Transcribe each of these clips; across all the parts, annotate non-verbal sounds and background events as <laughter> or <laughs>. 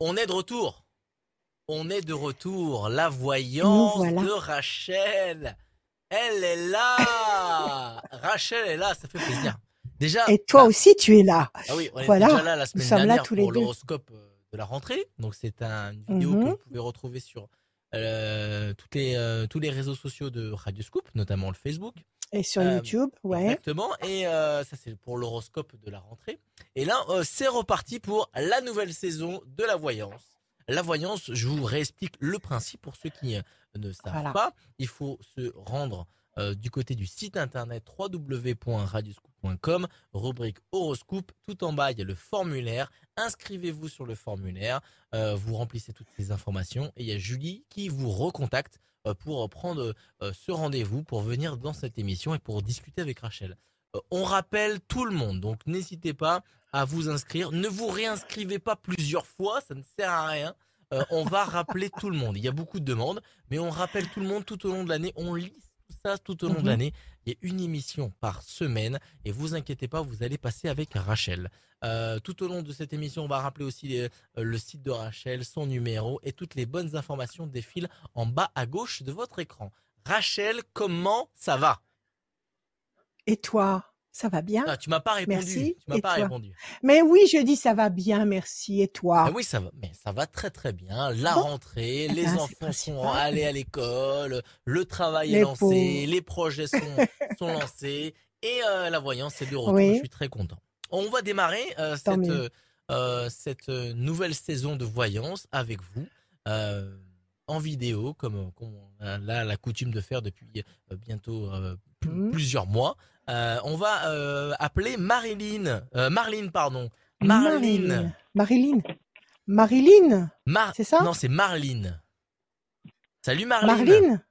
On est de retour. On est de retour. La voyance de Rachel. Elle est là. <laughs> Rachel est là. Ça fait plaisir. Déjà. Et toi aussi, tu es là. Ah oui, on voilà. déjà là la semaine dernière pour l'horoscope euh, de la rentrée. Donc c'est une vidéo que mhm. vous pouvez retrouver sur euh, toutes les, euh, tous les réseaux sociaux de Radio Scoop, notamment le Facebook. Et sur YouTube, ouais. Exactement. Et ça, c'est pour l'horoscope de la rentrée. Et là, c'est reparti pour la nouvelle saison de la voyance. La voyance, je vous réexplique le principe pour ceux qui ne savent pas. Il faut se rendre euh, du côté du site internet www.radioscoop.com, rubrique horoscope. Tout en bas, il y a le formulaire. Inscrivez-vous sur le formulaire. Euh, vous remplissez toutes ces informations et il y a Julie qui vous recontacte euh, pour prendre ce rendez-vous pour venir dans cette émission et pour discuter avec Rachel. on rappelle tout le monde, donc n'hésitez pas à vous inscrire. Ne vous réinscrivez pas plusieurs fois, ça ne sert à rien. on va rappeler tout le monde. Il y a beaucoup de demandes, mais on rappelle tout le monde tout au long de l'année. On lit ça tout au long de mhm. l'année. Il y a une émission par semaine et vous inquiétez pas, vous allez passer avec Rachel. Euh, tout au long de cette émission, on va rappeler aussi euh, le site de Rachel, son numéro et toutes les bonnes informations défilent en bas à gauche de votre écran. Rachel, comment ça va? Et toi? Ça va bien? Ah, Tu m'as pas répondu. Merci. Tu m'as pas répondu. Mais oui, je dis ça va bien, merci. Et toi? Ah Oui, ça va. Mais ça va très très bien. La rentrée, eh les ben, enfants sont allés à l'école, le travail est lancé, les projets sont, sont lancés et euh, la voyance est de retour. Je suis très content. On va démarrer euh, cette, euh, cette nouvelle saison de voyance avec vous en vidéo, comme, on a la coutume de faire depuis bientôt mmh. plusieurs mois. Euh, on va euh, appeler Marilyn. Euh, Marline, pardon. Marline. Marilyn. Marilyn. c'est ça? Non, c'est Marline. Salut Marline. Marline.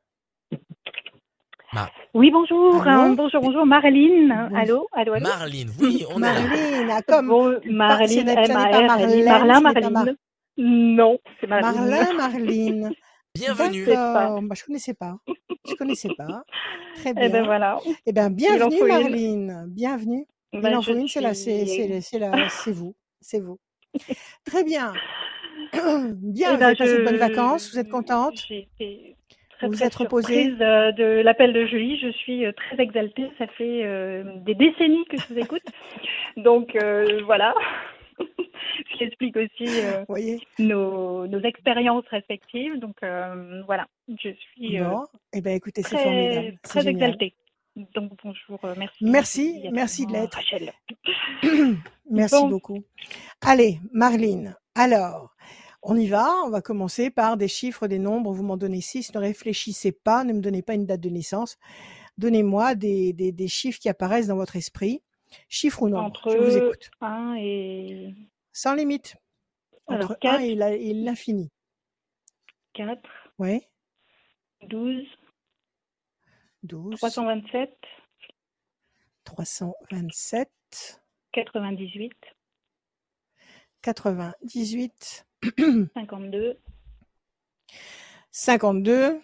Oui, bonjour. bonjour, bonjour, Marline. Allô, allô, allô? Marline, oui, on Marline, ah, comme. Bon, Marline, Marlin, Marline. Non, c'est Marline. Marlin, Marline. <laughs> Bienvenue. D'accord. Bah, je connaissais pas. Je connaissais pas. Très bien. Et ben voilà. Eh ben bienvenue Marlene. Bienvenue. Ben, c'est là, c'est c'est vous, c'est vous. Très bien. <laughs> bien. Eh vous ben, avez passé de bonnes vacances. Vous êtes contente? Très, vous êtes reposée? euh, de l'appel de Julie. Je suis euh, très exaltée. Ça fait euh, des décennies que je vous écoute. Donc voilà. <laughs> qui explique aussi euh, nos, nos, expériences respectives. Donc euh, voilà, je suis euh, eh ben, écoutez, très, formidable. très exaltée. Donc bonjour, merci. Merci, merci de l'être. <clears throat> <clears throat> merci beaucoup. Allez, Marlene, alors, on y va. On va commencer par des chiffres, des nombres. Vous m'en donnez six. Ne réfléchissez pas, ne me donnez pas une date de naissance. Donnez-moi des, des, des chiffres qui apparaissent dans votre esprit. Chiffre ou non Entre Je vous écoute. 1 et. Sans limite. Entre 1 et l'infini. 4. Oui. 12. 12. 327. 327. 98. 98. 52. 52.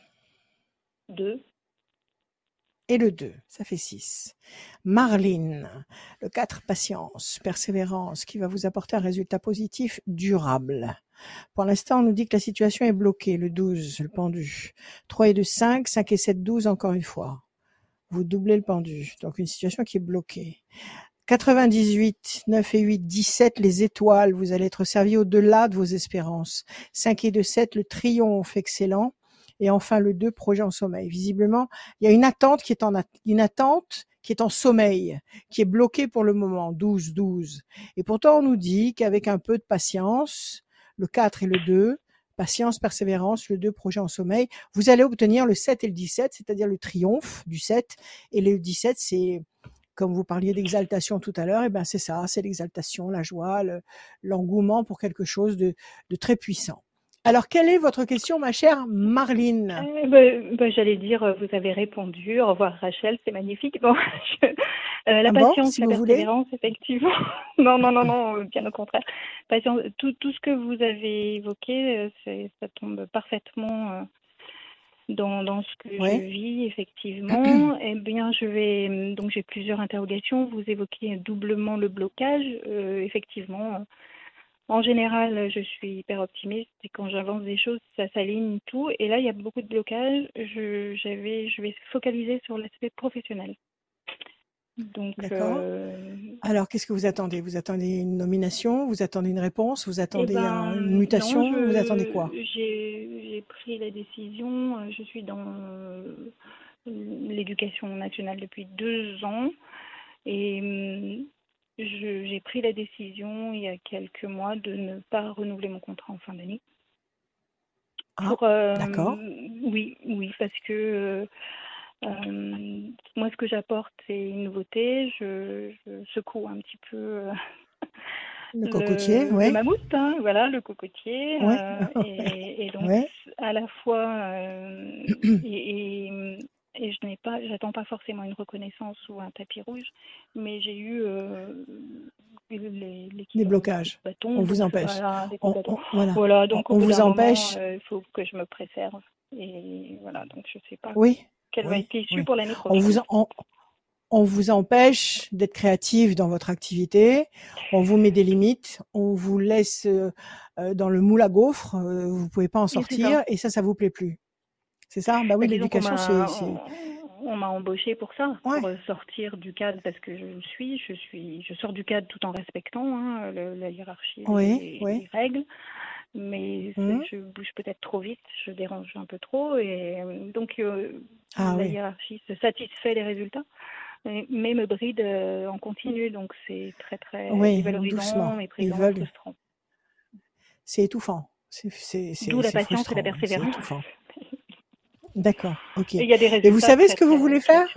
2 et le 2, ça fait 6. Marline, le 4, patience, persévérance, qui va vous apporter un résultat positif durable. Pour l'instant, on nous dit que la situation est bloquée, le 12, le pendu. 3 et 2, 5, 5 et 7, 12 encore une fois. Vous doublez le pendu, donc une situation qui est bloquée. 98, 9 et 8, 17, les étoiles, vous allez être servi au-delà de vos espérances. 5 et 2, 7, le triomphe excellent et enfin le 2, projet en sommeil. Visiblement, il y a une attente qui est en une attente qui est en sommeil, qui est bloquée pour le moment, 12, 12. Et pourtant, on nous dit qu'avec un peu de patience, le 4 et le 2, patience, persévérance, le 2, projet en sommeil, vous allez obtenir le 7 et le 17, c'est-à-dire le triomphe du 7. Et le 17, c'est, comme vous parliez d'exaltation tout à l'heure, et eh ben c'est ça, c'est l'exaltation, la joie, l'engouement pour quelque chose de très puissant. Alors, quelle est votre question, ma chère Marline euh, ben, ben, J'allais dire, euh, vous avez répondu. Au revoir, Rachel, c'est magnifique. Bon, <laughs> euh, la ah patience, la persévérance, effectivement. <laughs> non, non, non, non, bien au contraire. Patience, tout, tout ce que vous avez évoqué, ça tombe parfaitement dans, dans ce que je vis, effectivement. <clears throat> eh bien, je vais. Donc, j'ai plusieurs interrogations. Vous évoquez doublement le blocage. effectivement en général, je suis hyper optimiste et quand j'avance des choses, ça s'aligne tout. Et là, il y a beaucoup de blocages. Je, j'avais, je vais focaliser sur l'aspect professionnel. Donc, euh, Alors, qu'est-ce que vous attendez? Vous attendez une nomination? Vous attendez une réponse? Vous attendez eh ben, une mutation? Vous attendez quoi? j'ai, pris la décision. Je suis dans euh, l'éducation nationale depuis deux ans. Et hum, j'ai pris la décision il y a quelques mois de ne pas renouveler mon contrat en fin d'année. Ah, euh, d'accord. Oui, oui, parce que euh, moi, ce que j'apporte, c'est une nouveauté. Je, secoue un petit peu. Euh, <laughs> le cocotier, oui. Le mammouth, hein, voilà, le cocotier. <laughs> et, donc, à la fois, <clears throat> et, et je n'ai pas, j'attends pas forcément une reconnaissance ou un tapis rouge, mais j'ai eu euh, les, des blocages. on vous empêche. Voilà, on, voilà. donc on vous empêche. Euh, il faut que je me préserve. Et voilà, donc je sais pas. Oui. Quelle va être l'issue pour l'année prochaine. On vous, on vous empêche d'être créatif dans votre activité, on vous met des limites, on vous laisse euh, dans le moule à gaufres, vous pouvez pas en sortir, et ça, ça vous plaît plus. C'est ça? Bah oui, l'éducation, c'est. On m'a embauché pour ça, pour sortir du cadre parce que je suis, je suis, je sors du cadre tout en respectant hein, la hiérarchie et les, règles mais mmh. je bouge peut-être trop vite, je dérange un peu trop, et euh, donc euh, ah la hiérarchie se satisfait des résultats, mais, me bride euh, en continu, donc c'est très très oui, dévalorisant et frustrant. C'est étouffant. D'où la patience et la persévérance. D'accord, ok. Et, vous savez ce que vous voulez faire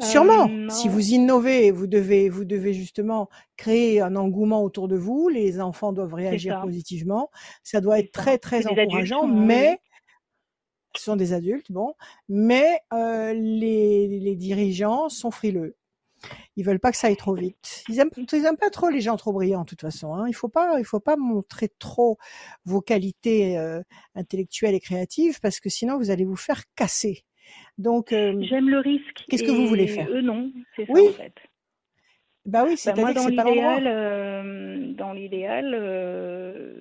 Sûrement. Euh, si vous innovez, vous devez, vous devez justement créer un engouement autour de vous. Les enfants doivent réagir positivement. Ça doit être très très encourageant, mais ce sont des adultes, bon, mais euh, les, les dirigeants sont frileux. Ils veulent pas que ça aille trop vite. Ils aiment, ils aiment pas trop les gens trop brillants, de toute façon. Hein. Il faut pas, il faut pas montrer trop vos qualités euh, intellectuelles et créatives parce que sinon vous allez vous faire casser. Donc, euh, j'aime le risque. Qu'est-ce que vous voulez faire? Eux non, c'est ça oui. en fait. Bah oui, c'est bah, dans l'idéal, euh, dans l'idéal, euh,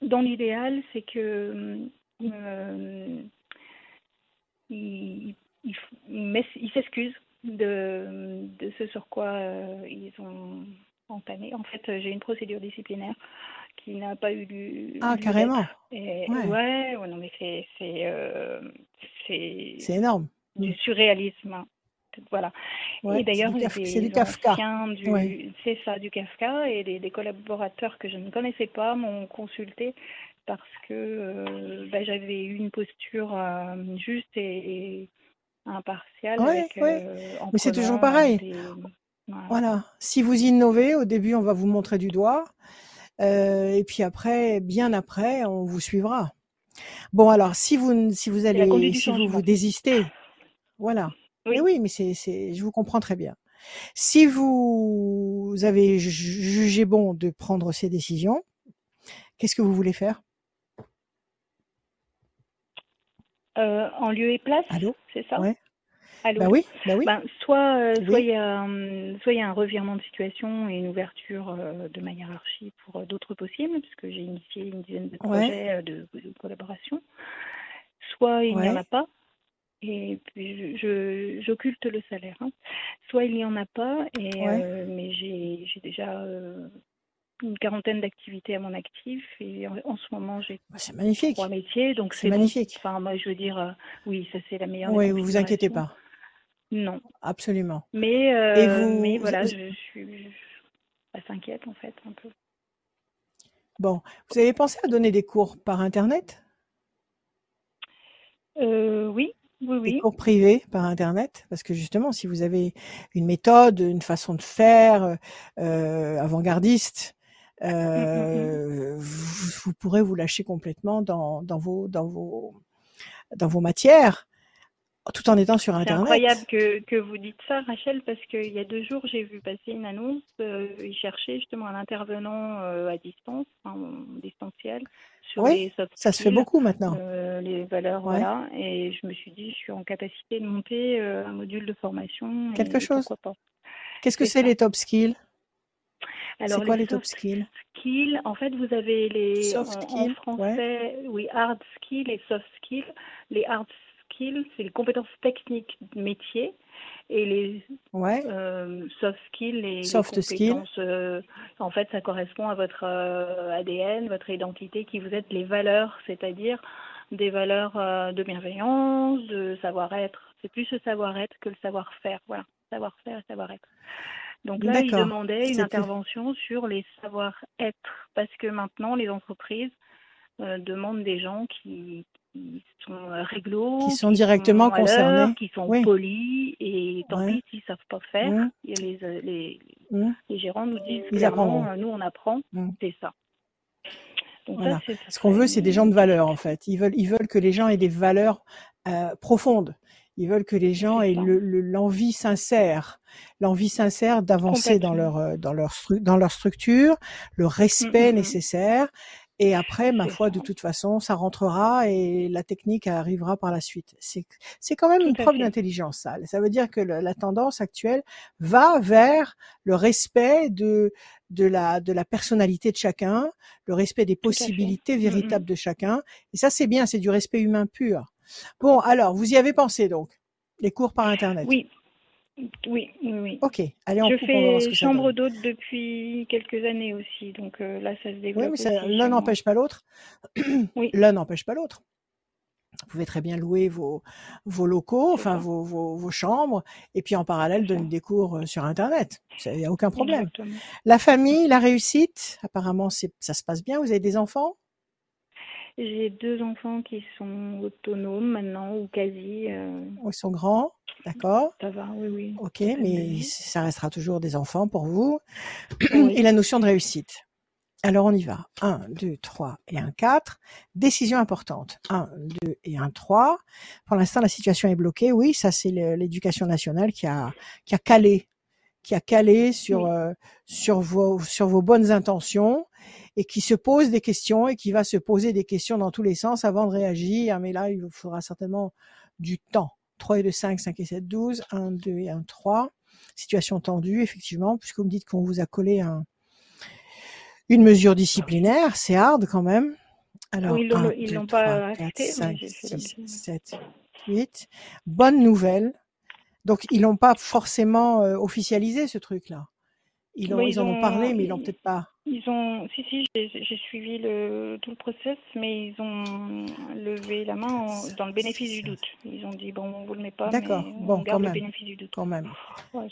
dans l'idéal, c'est que il, il, il s'excuse de, de ce sur quoi euh, ils ont entamé. En fait, j'ai une procédure disciplinaire qui n'a pas eu lieu. Ah, carrément. Et, ouais. ouais, non, mais c'est c'est euh, c'est énorme. Du surréalisme. Hein. Voilà. et d'ailleurs, c'est du Kafka. C'est ça, du Kafka. Et des, des, collaborateurs que je ne connaissais pas m'ont consulté parce que euh, bah, j'avais eu une posture juste et, et impartial. avec, euh, Mais c'est toujours pareil. Voilà. Si vous innovez, au début, on va vous montrer du doigt. Euh, et puis après, bien après, on vous suivra. Bon, alors, si vous, si vous allez, si vous vous désistez, voilà. Oui, oui mais c'est, c'est, je vous comprends très bien. Si vous avez jugé bon de prendre ces décisions, qu'est-ce que vous voulez faire? Euh, en lieu et place, c'est ça? Ouais. Bah oui, bah oui. Soit, euh, soit il y a, y un revirement de situation et une ouverture euh, de ma hiérarchie pour d'autres possibles, puisque j'ai initié une dizaine de projets de, collaboration. Soit il n'y en a pas, et puis je, j'occulte le salaire. Hein. Soit il n'y en a pas, et, mais j'ai, j'ai déjà une quarantaine d'activités à mon actif et en, ce moment j'ai bah, trois métiers donc c'est magnifique. Enfin moi je veux dire euh, oui ça c'est la meilleure oui vous vous inquiétez pas non. Absolument. Mais euh, mais voilà je, suis s'inquiète en fait un peu. Bon vous avez pensé à donner des cours par internet? Euh, oui oui, oui. Des cours privés par Internet, parce que justement, si vous avez une méthode, une façon de faire euh, avant-gardiste, mmh, mmh. euh, vous, pourrez vous lâcher complètement dans, dans, vos, dans, vos, dans vos matières tout en étant sur Internet. C'est incroyable que, que, vous dites ça, Rachel, parce qu'il y a deux jours, j'ai vu passer une annonce. Euh, ils cherchaient justement un intervenant euh, à distance, en distanciel, sur oui, les ça se fait beaucoup maintenant. Euh, les valeurs, voilà. Et je me suis dit, je suis en capacité de monter euh, un module de formation. Quelque chose. Qu'est-ce que c'est les top skills? C'est quoi les top skills? skills, en fait, vous avez les soft en, français, oui, hard skills et soft skills. Les hard skills, c'est les compétences techniques métier et les euh, soft skills et soft compétences, euh, en fait, ça correspond à votre euh, ADN, votre identité, qui vous êtes les valeurs, c'est-à-dire des valeurs de bienveillance, de savoir-être. C'est plus le savoir-être que le savoir-faire. Voilà, savoir-faire et savoir-être. Donc là, il demandait une intervention sur les savoir-être parce que maintenant, les entreprises demandent des gens qui, qui sont euh, réglo, qui sont directement concernés, qui sont polis, et tant pis s'ils ne savent pas faire, les, euh, les, les, gérants nous disent clairement, euh, nous on apprend, c'est ça. Donc Ce qu'on veut, c'est des gens de valeur en fait. Ils veulent, ils veulent que les gens aient des valeurs profondes. Ils veulent que les gens aient l'envie sincère, l'envie sincère d'avancer dans leur dans leur dans leur structure, le respect mmh. nécessaire et après, ma foi, de toute façon, ça rentrera et la technique arrivera par la suite. C'est, c'est quand même une preuve d'intelligence, ça. Ça veut dire que la tendance actuelle va vers le respect de, de la, de la personnalité de chacun, le respect des possibilités mmh, mmh. véritables de chacun. Et ça, c'est bien, c'est du respect humain pur. Bon, alors, vous y avez pensé donc, les cours par Internet? Oui, oui, oui. Ok, allez, on Je fais chambre d'hôte depuis quelques années aussi, donc euh, là, ça se développe. Oui, mais l'un n'empêche pas l'autre. oui. <clears throat> L'un n'empêche pas l'autre. Vous pouvez très bien louer vos, vos locaux, enfin vos, vos, vos, chambres, et puis en parallèle donner des cours euh, sur Internet. Il n'y a aucun problème. La famille, la réussite, apparemment, ça se passe bien. Vous avez des enfants? J'ai deux enfants qui sont autonomes maintenant, ou quasi. Euh... Ils sont grands, d'accord Ça va, oui, oui. Ok, mais ça restera toujours des enfants pour vous. Et la notion de réussite. Alors on y va. 1, 2, 3 et 1, 4. Décision importante. 1, 2 et 1, 3. Pour l'instant, la situation est bloquée. Oui, ça c'est l'éducation nationale qui a, qui a calé, qui a calé sur, euh, sur, vos, sur vos bonnes intentions et qui se pose des questions et qui va se poser des questions dans tous les sens avant de réagir. Mais là, il vous faudra certainement du temps. 3 et 2, 5, 5 et 7, 12, 1, 2 et 1, 3. Situation tendue, effectivement, puisque vous me dites qu'on vous a collé un, une mesure disciplinaire, c'est hard quand même. Alors, ils l'ont, 2, pas 3, 4, 5, 6, 7, 8. Bonne nouvelle. Donc, ils l'ont pas forcément euh, officialisé, ce truc-là. Ils, ont, ils, en ont parlé, mais ils l'ont peut-être pas. Ils ont, si si, j'ai suivi le, tout le process, mais ils ont levé la main dans le bénéfice du doute. Ils ont dit bon, on vous le met pas, D'accord. bon, quand même. le bénéfice du doute. Quand même.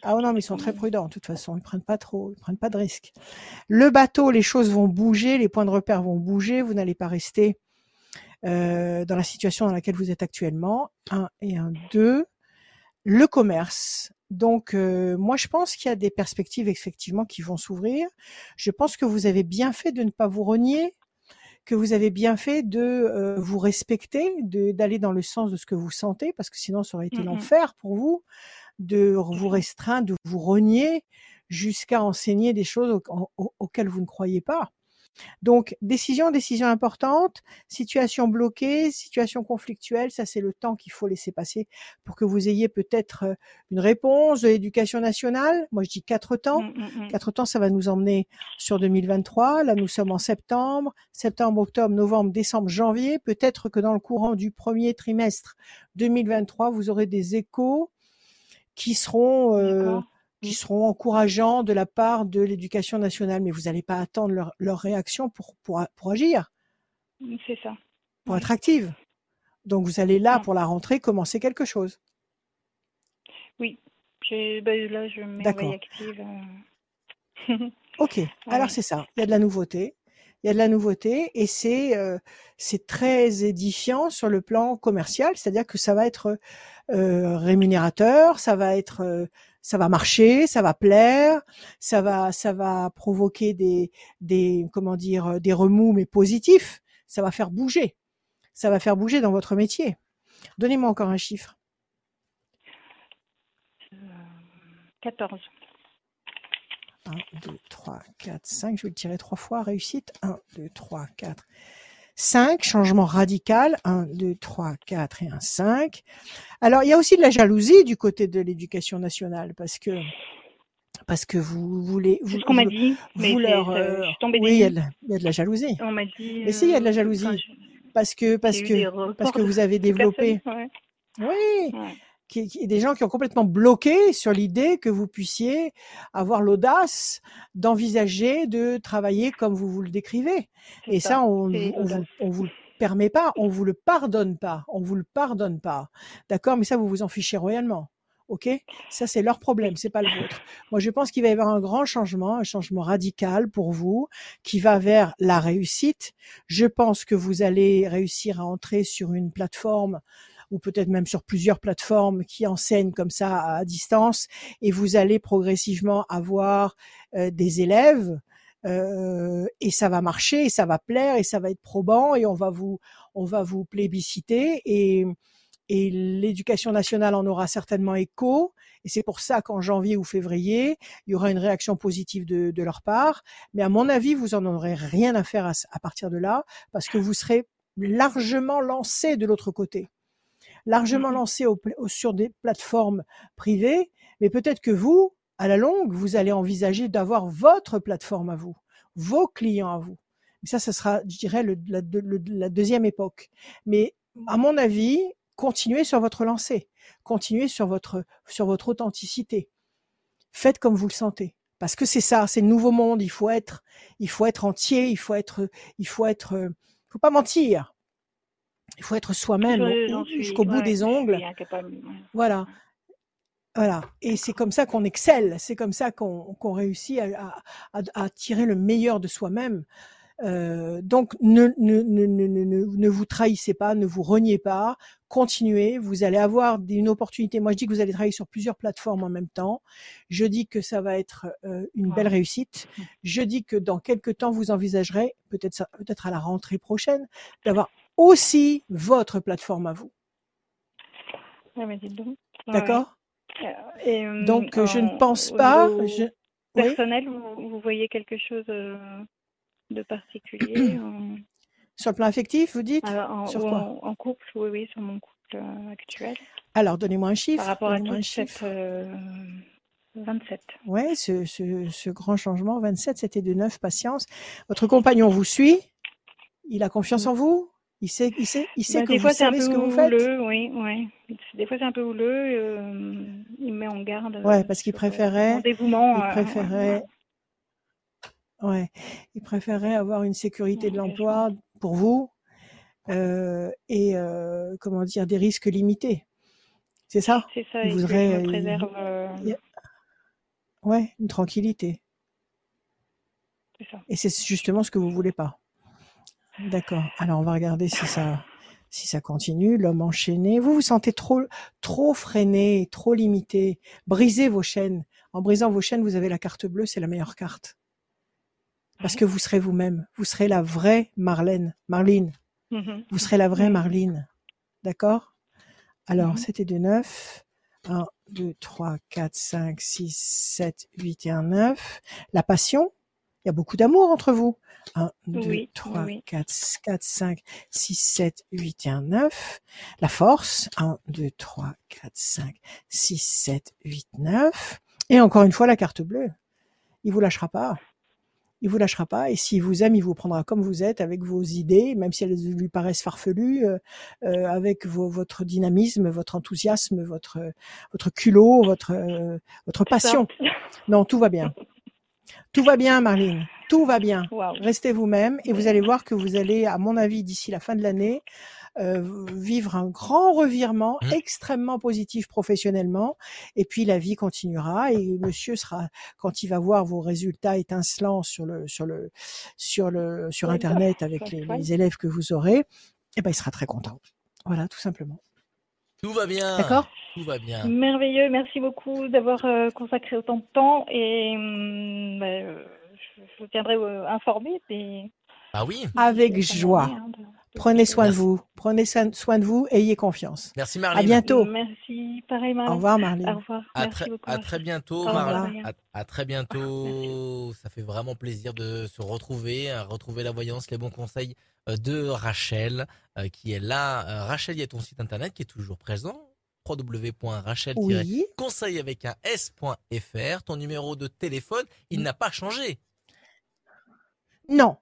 ah non, mais ils sont très prudents. De toute façon, ils prennent pas trop, ils prennent pas de risques. Le bateau, les choses vont bouger, les points de repère vont bouger. Vous n'allez pas rester euh, dans la situation dans laquelle vous êtes actuellement. Un et un deux. Le commerce, donc, euh, moi, je pense qu'il y a des perspectives effectivement qui vont s'ouvrir. Je pense que vous avez bien fait de ne pas vous renier, que vous avez bien fait de euh, vous respecter, d'aller dans le sens de ce que vous sentez, parce que sinon, ça aurait été mmh l'enfer pour vous de vous restreindre, de vous renier jusqu'à enseigner des choses auxquelles vous ne croyez pas. Donc, décision, décision importante, situation bloquée, situation conflictuelle, ça c'est le temps qu'il faut laisser passer pour que vous ayez peut-être euh, une réponse de l'éducation nationale. Moi, je dis quatre temps. Mmh, mmh, mmh. Quatre temps, ça va nous emmener sur 2023. Là, nous sommes en septembre, septembre, octobre, novembre, décembre, janvier. Peut-être que dans le courant du premier trimestre 2023, vous aurez des échos qui seront euh, qui seront encourageants de la part de l'éducation nationale, mais vous n'allez pas attendre leur, leur réaction pour, pour, pour, agir. Mmh, c'est ça. Pour être active. Donc vous allez là, pour la rentrée, commencer quelque chose. Oui. Ben, là, je me active. Euh. <laughs> ok. Alors c'est ça. Il y a de la nouveauté. Il y a de la nouveauté et c'est euh, c'est très édifiant sur le plan commercial, c'est-à-dire que ça va être euh, rémunérateur, ça va être ça va marcher, ça va plaire, ça va, ça va provoquer des, des, comment dire, des remous mais positifs. Ça va faire bouger. Ça va faire bouger dans votre métier. Donnez-moi encore un chiffre. 14. 1, 2, 3, 4, 5. Je vais le tirer trois fois. Réussite. 1, 2, 3, 4, 5, changement radical, 1, 2, 3, 4 et 1, 5. Alors, il y a aussi de la jalousie du côté de l'éducation nationale parce que parce que vous voulez. C'est ce qu'on m'a dit. Vous leur, euh, oui, il y, a de, il y, a de la jalousie. On m'a dit. Mais si, il y a de la jalousie. Parce que parce que parce que vous avez <laughs> développé. Oui. Qui, des gens qui ont complètement bloqué sur l'idée que vous puissiez avoir l'audace d'envisager de travailler comme vous vous le décrivez. Et ça, on, on, on, vous le permet pas, on vous le pardonne pas, on vous le pardonne pas. D'accord? Mais ça, vous vous en fichez royalement. Ok, ça c'est leur problème, c'est pas le vôtre. Moi, je pense qu'il va y avoir un grand changement, un changement radical pour vous, qui va vers la réussite. Je pense que vous allez réussir à entrer sur une plateforme ou peut-être même sur plusieurs plateformes qui enseignent comme ça à distance, et vous allez progressivement avoir euh, des élèves. Euh, et ça va marcher, et ça va plaire, et ça va être probant, et on va vous, on va vous plébisciter, et, et l'éducation nationale en aura certainement écho. Et c'est pour ça qu'en janvier ou février, il y aura une réaction positive de, de, leur part. Mais à mon avis, vous en aurez rien à faire à, à partir de là, parce que vous serez largement lancé de l'autre côté, largement lancé au, sur des plateformes privées. Mais peut-être que vous, à la longue, vous allez envisager d'avoir votre plateforme à vous, vos clients à vous. Mais ça, ce sera, je dirais, le, la, le, la deuxième époque. Mais à mon avis, continuez sur votre lancée, continuez sur votre sur votre authenticité. Faites comme vous le sentez, parce que c'est ça, c'est le nouveau monde. Il faut être, il faut être entier, il faut être, il faut être, euh, faut pas mentir. Il faut être soi-même jusqu'au bout des ongles. Voilà. Voilà. Et c'est comme ça qu'on excelle, c'est comme ça qu'on réussit à, à, à, tirer le meilleur de soi-même. Euh, donc ne, ne, ne, ne, vous trahissez pas, ne vous reniez pas, continuez, vous allez avoir une opportunité. Moi je dis que vous allez travailler sur plusieurs plateformes en même temps. Je dis que ça va être euh, une belle réussite. Je dis que dans quelques temps vous envisagerez, peut-être peut-être à la rentrée prochaine, d'avoir aussi votre plateforme à vous. D'accord? Euh, Donc je ne pense pas. Je... Personnel, vous, vous, voyez quelque chose de particulier <clears throat> Sur le plan affectif, vous dites? En, Sur quoi? en, couple, oui, oui, sur mon couple euh, actuel. Alors, donnez-moi un chiffre. Par rapport à tout un chiffre. Euh, 27. Oui, ce, ce, ce, grand changement, 27, c'était de 9, patience. Votre compagnon vous suit? Il a confiance en vous? Il sait, il sait, il sait bah, que des vous fois, savez ce que vous houleux, faites oui, oui. Des fois, c'est un peu houleux. Euh, il met en garde. Ouais, parce qu'il préférait. dévouement. Il préférait Ouais, il préférerait avoir une sécurité de l'emploi pour vous euh, et euh, comment dire des risques limités. C'est ça? C'est ça. Il voudrait me préserve. Euh... Ouais, une tranquillité. C'est ça. Et c'est justement ce que vous voulez pas. D'accord. Alors on va regarder si ça si ça continue. L'homme enchaîné. Vous vous sentez trop trop freiné, trop limité. Brisez vos chaînes. En brisant vos chaînes, vous avez la carte bleue. C'est la meilleure carte parce que vous serez vous-même. Vous serez la vraie Marlène, Marline. Mm-hmm. Vous serez la vraie Marline. D'accord? Alors, mm-hmm. c'était de 9. 1, 2, 3, 4, 5, 6, 7, 8 et 1, 9. La passion, il y a beaucoup d'amour entre vous. 1, 2, 3, 4, 4, 5, 6, 7, 8 et 1, 9. La force, 1, 2, 3, 4, 5, 6, 7, 8, 9. Et encore une fois, la carte bleue. Il vous lâchera pas il vous lâchera pas. Et s'il vous aime, il vous prendra comme vous êtes, avec vos idées, même si elles lui paraissent farfelues, euh, euh, avec vos, votre dynamisme, votre enthousiasme, votre votre culot, votre euh, votre passion. Non, tout va bien. <laughs> Tout va bien, Marlene. Tout va bien. Restez vous-même et vous allez voir que vous allez, à mon avis, d'ici la fin de l'année, euh, vivre un grand revirement mmh. extrêmement positif professionnellement. Et puis la vie continuera et monsieur sera quand il va voir vos résultats étincelants sur le sur le sur le sur internet avec les, les élèves que vous aurez eh ben il sera très content. Voilà tout simplement tout va bien. D'accord Tout va bien. Merveilleux. Merci beaucoup d'avoir euh, consacré autant de temps et hum, bah, je, je, vous tiendrai euh, informé. Ah oui. Avec joie. Hein, Prenez soin Merci. de vous. Prenez soin de vous. Ayez confiance. Merci Marlene. À bientôt. Merci. Pareil Marlene. Au revoir Marlene. Au revoir. À, Merci beaucoup. à très bientôt Marlene. À, à, très bientôt. Ça fait vraiment plaisir de se retrouver, à retrouver la voyance, les bons conseils euh, de Rachel, euh, qui est là. Euh, Rachel, il y a ton site internet qui est toujours présent. www.rachel-conseil avec un s.fr. Ton numéro de téléphone, il n'a pas changé. Non.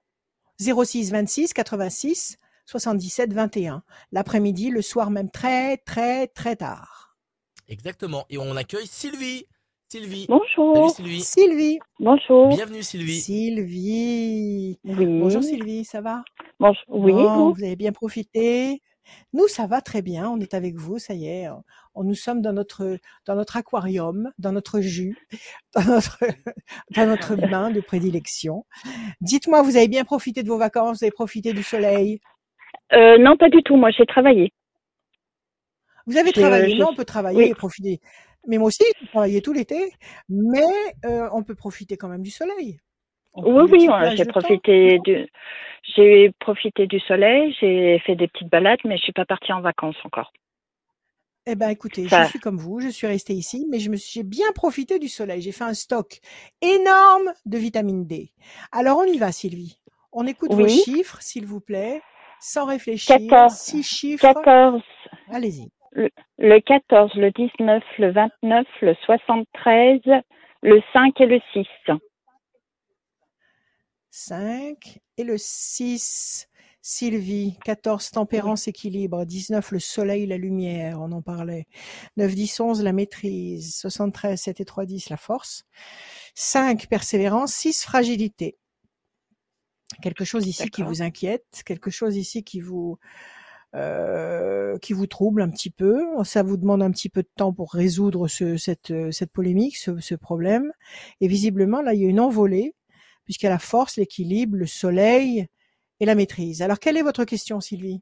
06 26 86 77 21. L'après-midi, le soir même très très très tard. Exactement. Et on accueille Sylvie. Sylvie. Bonjour. Sylvie. Sylvie. Bonjour. Bienvenue Sylvie. Sylvie. Oui. Bonjour Sylvie, ça va? Bonjour. Oui. vous... avez bien profité? Nous, ça va très bien. On est avec vous, ça y est. On, nous sommes dans notre dans notre aquarium, dans notre jus, <laughs> dans notre dans notre bain de prédilection. Dites-moi, vous avez bien profité de vos vacances? Vous avez profité du soleil? Euh, Non, pas du tout. Moi, j'ai travaillé. Vous avez travaillé Non, on peut travailler et profiter. Mais moi aussi, j'ai travaillé tout l'été, mais euh, on peut profiter quand même du soleil. oui, oui, j'ai profité du, j'ai profité du soleil, j'ai fait des petites balades, mais je suis pas partie en vacances encore. Eh ben, écoutez, je suis comme vous, je suis restée ici, mais je me suis, j'ai bien profité du soleil. J'ai fait un stock énorme de vitamine D. Alors, on y va, Sylvie. On écoute vos chiffres, s'il vous plaît, sans réfléchir. 14. Six chiffres. 14. Allez-y le 14, le 19, le 29, le 73, le 5 et le 6. 5 et le 6. Sylvie, 14, tempérance, équilibre, 19, le soleil, la lumière, on en parlait. 9, 10, 11, la maîtrise, 73, 7 et 3, 10, la force. 5, persévérance, 6, fragilité. Quelque chose ici qui vous inquiète, quelque chose ici qui vous, euh, qui vous trouble un petit peu. Ça vous demande un petit peu de temps pour résoudre ce, cette, euh, cette polémique, ce, ce, problème. Et visiblement, là, il y a une envolée, puisqu'il y a la force, l'équilibre, le soleil et la maîtrise. Alors, quelle est votre question, Sylvie?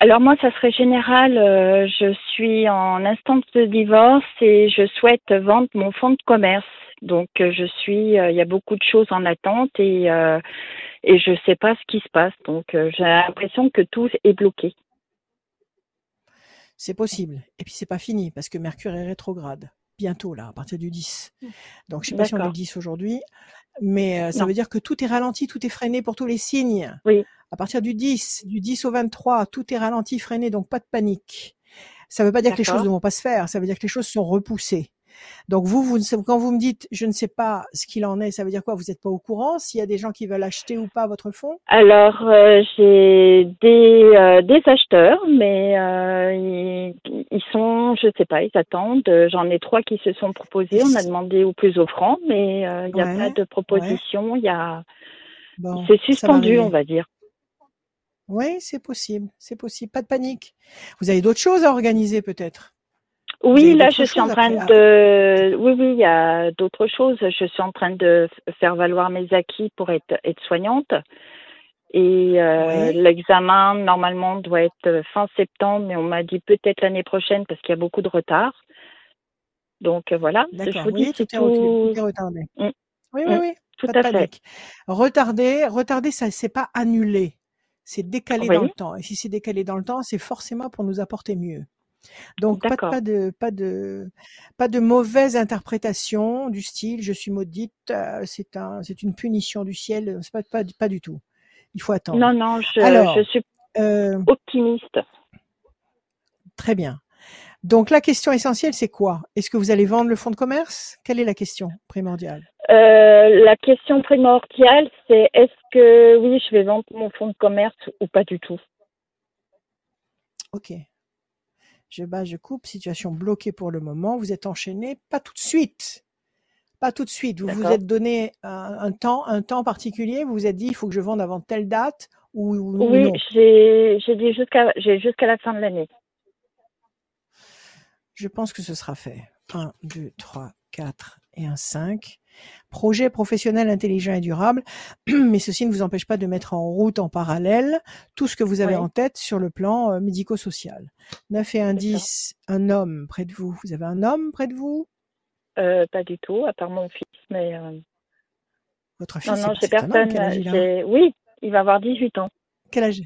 Alors moi, ça serait général. Euh, je suis en instance de divorce et je souhaite vendre mon fonds de commerce. Donc je suis, il y a beaucoup de choses en attente et et je sais pas ce qui se passe. Donc j'ai l'impression que tout est bloqué. C'est possible. Et puis c'est pas fini parce que Mercure est rétrograde bientôt là, à partir du 10. Mmh. Donc je sais pas si on est le 10 aujourd'hui, mais euh, ça veut dire que tout est ralenti, tout est freiné pour tous les signes. Oui. À partir du 10, du 10 au 23, tout est ralenti, freiné, donc pas de panique. Ça veut pas dire que les choses ne vont pas se faire, ça veut dire que les choses sont repoussées. Donc vous, vous, quand vous me dites je ne sais pas ce qu'il en est, ça veut dire quoi? Vous n'êtes pas au courant s'il y a des gens qui veulent acheter ou pas votre fonds? Alors euh, j'ai des, euh, des acheteurs, mais euh, ils, ils, sont, je sais pas, ils attendent. J'en ai trois qui se sont proposés. On a demandé au plus offrant, mais il n'y a pas de proposition. Il y a, c'est suspendu, on va dire. Oui, c'est possible, c'est possible. Pas de panique. Vous avez d'autres choses à organiser peut-être? Oui, là, je suis en train de. Oui, oui, il y a d'autres choses. Je suis en train de faire valoir mes acquis pour être, être soignante. Et euh, l'examen, normalement, doit être fin septembre, mais on m'a dit peut-être l'année prochaine parce qu'il y a beaucoup de retard. Donc euh, voilà, je vous dis, tout, est retardé. Mm. Oui, oui, mm. oui. Tout à fait. Retardé, retardé, ça c'est pas annulé, c'est décalé dans le temps. Et si c'est décalé dans le temps, c'est forcément pour nous apporter mieux. Donc pas, pas, de pas de pas de mauvaise interprétation du style je suis maudite, euh, c'est un c'est une punition du ciel, c'est pas, pas pas du tout. Il faut attendre. Non non, je, Alors, je suis euh, optimiste. Très bien. Donc la question essentielle c'est quoi? Est-ce que vous allez vendre le fonds de commerce? Quelle est la question primordiale? Euh, La question primordiale c'est est-ce que oui je vais vendre mon fonds de commerce ou pas du tout? Ok, je bats, je coupe, situation bloquée pour le moment, vous êtes enchaîné, pas tout de suite. Pas tout de suite. Vous vous êtes donné un, temps, un temps particulier. Vous vous êtes dit, il faut que je vende avant telle date ou, Oui, j'ai dit jusqu'à jusqu'à la fin de l'année. Je pense que ce sera fait. 1, 2, 3, 4 et un 5. Projet professionnel intelligent et durable, <clears throat> mais ceci ne vous empêche pas de mettre en route en parallèle tout ce que vous avez en tête sur le plan euh, médico-social. 9 et un 10, un homme près de vous. Vous avez un homme près de vous? Euh, Pas du tout, à part mon fils, mais... Euh, Votre fils, non, non, c'est personne. Oui, il va avoir 18 ans. Quel âge?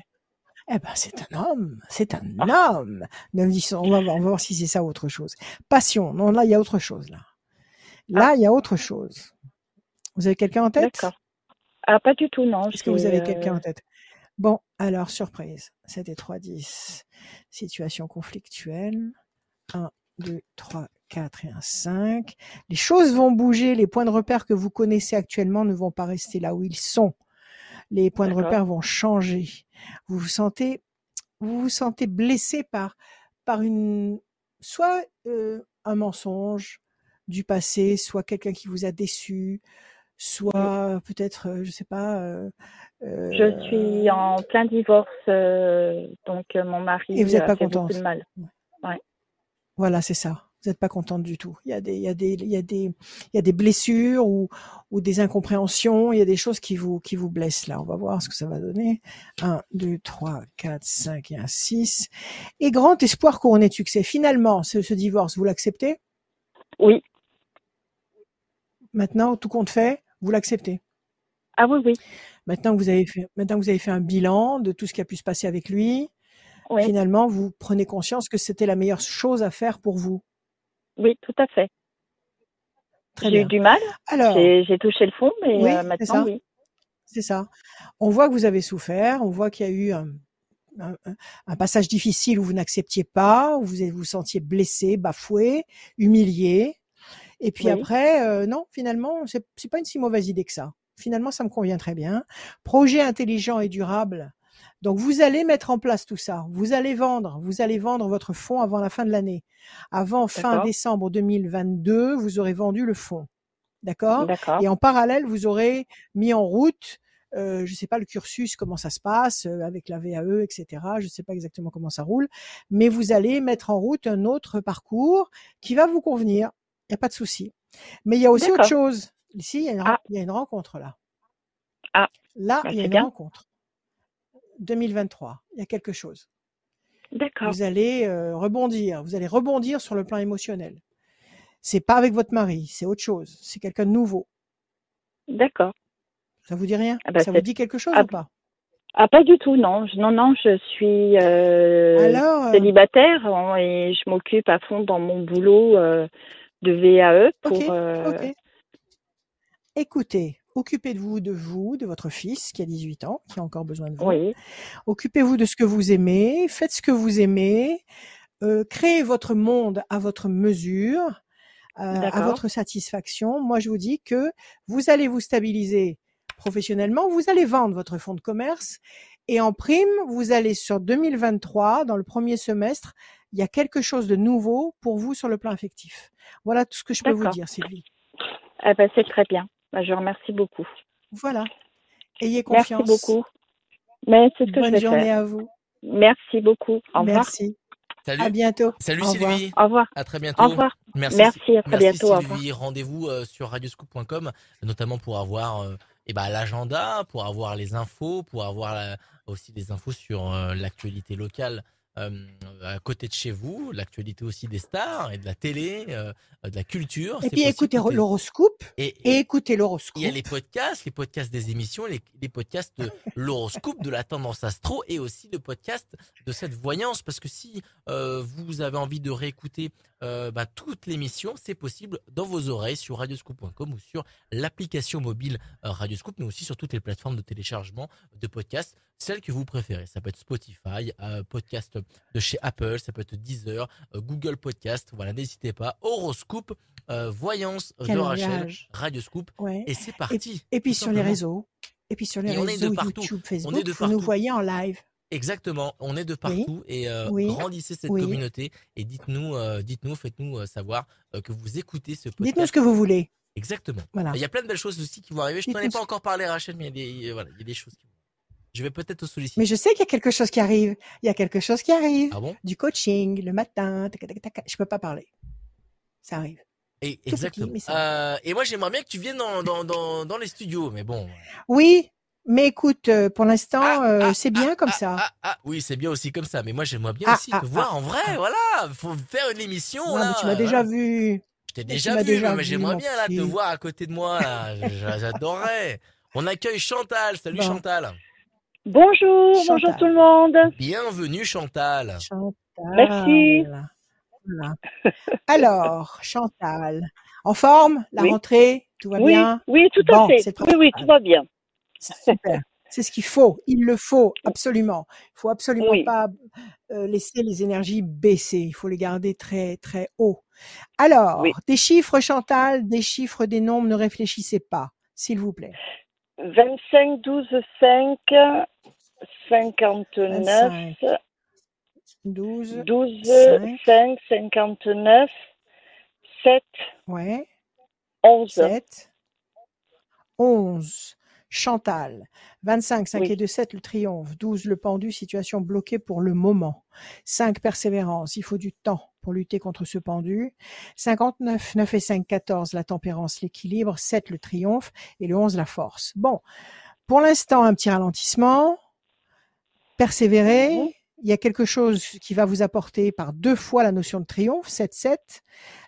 Eh ben, c'est un homme, c'est un ah. homme. 9, 10, on va voir, on va voir si c'est ça ou autre chose. Passion, non, là, il y a autre chose, là. Là, ah. il y a autre chose. Vous avez quelqu'un en tête? D'accord. Ah, pas du tout, non. Est-ce que vous avez quelqu'un en euh, tête? Bon, alors, surprise. C'était 3, 10. Situation conflictuelle. 1, 2, 3, 4 et un 5. Les choses vont bouger, les points de repère que vous connaissez actuellement ne vont pas rester là où ils sont. Les points de repère vont changer. Vous vous sentez, vous vous sentez blessé par, par une, soit euh, un mensonge du passé, soit quelqu'un qui vous a déçu, soit peut-être, euh, je sais pas. Euh, je suis en plein divorce, donc mon mari et vous n'êtes pas contente. de mal. Voilà, c'est ça vous n'êtes pas contente du tout. Il y a des, il y a des, il y a des, il y a des blessures ou, ou des incompréhensions. Il y a des choses qui vous, qui vous blessent là. On va voir ce que ça va donner. 1, 2, 3, 4, 5 et un 6. Et grand espoir couronné de succès. Finalement, ce, ce divorce, vous l'acceptez? Oui. Maintenant, tout compte fait, vous l'acceptez? Ah oui, oui. Maintenant que vous avez fait, maintenant que vous avez fait un bilan de tout ce qui a pu se passer avec lui, finalement, vous prenez conscience que c'était la meilleure chose à faire pour vous. Oui, tout à fait. J'ai eu du mal. Alors, j'ai touché le fond, mais euh, maintenant, oui. C'est ça. On voit que vous avez souffert, on voit qu'il y a eu un, passage difficile où vous n'acceptiez pas, où vous vous sentiez blessé, bafoué, humilié. Et puis après, euh, non, finalement, c'est pas une si mauvaise idée que ça. Finalement, ça me convient très bien. Projet intelligent et durable, donc vous allez mettre en place tout ça. Vous allez vendre, vous allez vendre votre fonds avant la fin de l'année. Avant fin décembre 2022, vous aurez vendu le fonds. D'accord? Et en parallèle, vous aurez mis en route, euh, je ne sais pas le cursus, comment ça se passe euh, avec la VAE, etc. Je ne sais pas exactement comment ça roule, mais vous allez mettre en route un autre parcours qui va vous convenir. Il n'y a pas de souci. Mais il y a aussi autre chose. Ici, il y, a une, ah. il y a une rencontre là. Ah. Là, bah, il y a une rencontre. 2023. Il y a quelque chose. D'accord. Vous allez euh, rebondir. Vous allez rebondir sur le plan émotionnel. C'est pas avec votre mari, c'est autre chose. C'est quelqu'un de nouveau. D'accord. Ça vous dit rien? Ah bah, Ça vous dit quelque chose ah ou pas? Ah pas du tout, non. Non, non, je suis euh, euh célibataire et je m'occupe à fond dans mon boulot euh, de VAE pour. Écoutez, Occupez-vous de vous, de votre fils qui a 18 ans, qui a encore besoin de vous. Occupez-vous de ce que vous aimez, faites ce que vous aimez, euh, créez votre monde à votre mesure, euh, à votre satisfaction. Moi, je vous dis que vous allez vous stabiliser professionnellement, vous allez vendre votre fonds de commerce et en prime, vous allez sur 2023, dans le premier semestre, il y a quelque chose de nouveau pour vous sur le plan affectif. Voilà tout ce que je peux vous dire, Sylvie. Eh ben, c'est très bien. Bah, je remercie beaucoup. Voilà. Ayez confiance. Merci beaucoup. Mais c'est ce que Bonne je vais journée à vous. Merci beaucoup. Au revoir. Merci. Salut. À bientôt. Salut Sylvie. Au revoir. À très bientôt. Au revoir. Merci. Merci à très bientôt. Sylvie. Rendez-vous euh, sur radioscoop.com, notamment pour avoir euh, eh ben, l'agenda, pour avoir les infos, pour avoir aussi des infos sur euh, l'actualité locale euh, à côté de chez vous, l'actualité aussi des stars et de la télé, euh, de la culture. Et puis écoutez l'horoscope. Et, et, écoutez l'horoscope. Il y a les podcasts, les podcasts des émissions, les, les podcasts de <laughs> l'horoscope, de la tendance astro et aussi le podcast de cette voyance. Parce que si euh, vous avez envie de réécouter euh, bah, toute l'émission, c'est possible dans vos oreilles sur radioscoop.com ou sur l'application mobile euh, Radioscoop, mais aussi sur toutes les plateformes de téléchargement de podcasts, celles que vous préférez. Ça peut être Spotify, euh, podcast de chez Apple, ça peut être Deezer, Google Podcast. Voilà, n'hésitez pas. Horoscope, voyance de Rachel, Radioscoop, et c'est parti. Et, puis sur les réseaux. Et puis sur les réseaux YouTube, Facebook, on est de vous nous voyez en live. Exactement, on est de partout et euh, grandissez cette communauté et dites-nous, euh, dites-nous, faites-nous euh, savoir que vous écoutez ce podcast. Dites-nous ce que vous voulez. Exactement. Voilà. Il y a plein de belles choses aussi qui vont arriver. Je t'en ai pas encore parlé, Rachel, mais il y a des, voilà, il y a des choses qui vont. Je vais peut-être te solliciter. Mais je sais qu'il y a quelque chose qui arrive. Il y a quelque chose qui arrive. Ah bon? Du coaching le matin. Je peux pas parler. Ça arrive. Et, exactement. et moi, j'aimerais bien que tu viennes dans, dans, dans, dans les studios, mais bon. Oui, mais écoute, euh, pour l'instant, ah, euh, ah, c'est bien ah, comme ça. oui, c'est bien aussi comme ça. Mais moi, j'aimerais bien aussi te voir en vrai. Voilà, faut faire une émission. là, tu m'as déjà vu. Je t'ai déjà vu, mais j'aimerais bien là te voir à côté de moi. <laughs> J'adorerais. On accueille Chantal. Salut Chantal. Bonjour, bonjour tout le monde. Bienvenue Chantal. Chantal. Merci. Alors, Chantal, en forme? La rentrée Tout va bien? Oui, tout à fait. Oui, oui, tout va bien. Super. C'est ce qu'il faut. Il le faut absolument. Il faut absolument pas euh, laisser les énergies baisser. Il faut les garder très très haut. Alors, des chiffres, Chantal, des chiffres, des nombres. Ne réfléchissez pas, s'il vous plaît. 25, 12, 5, 59, 12, 12 5. 59, 7, ouais, 11. 7, 11. Chantal. 25, 5 et 2, 7, le triomphe. 12, le pendu, situation bloquée pour le moment. 5, persévérance, il faut du temps pour lutter contre ce pendu. 59, 9 et 5, 14, la tempérance, l'équilibre. 7, le triomphe. Et le 11, la force. Bon. Pour l'instant, un petit ralentissement. Persévérer. Mhm. Il y a quelque chose qui va vous apporter par deux fois la notion de triomphe, 7, 7,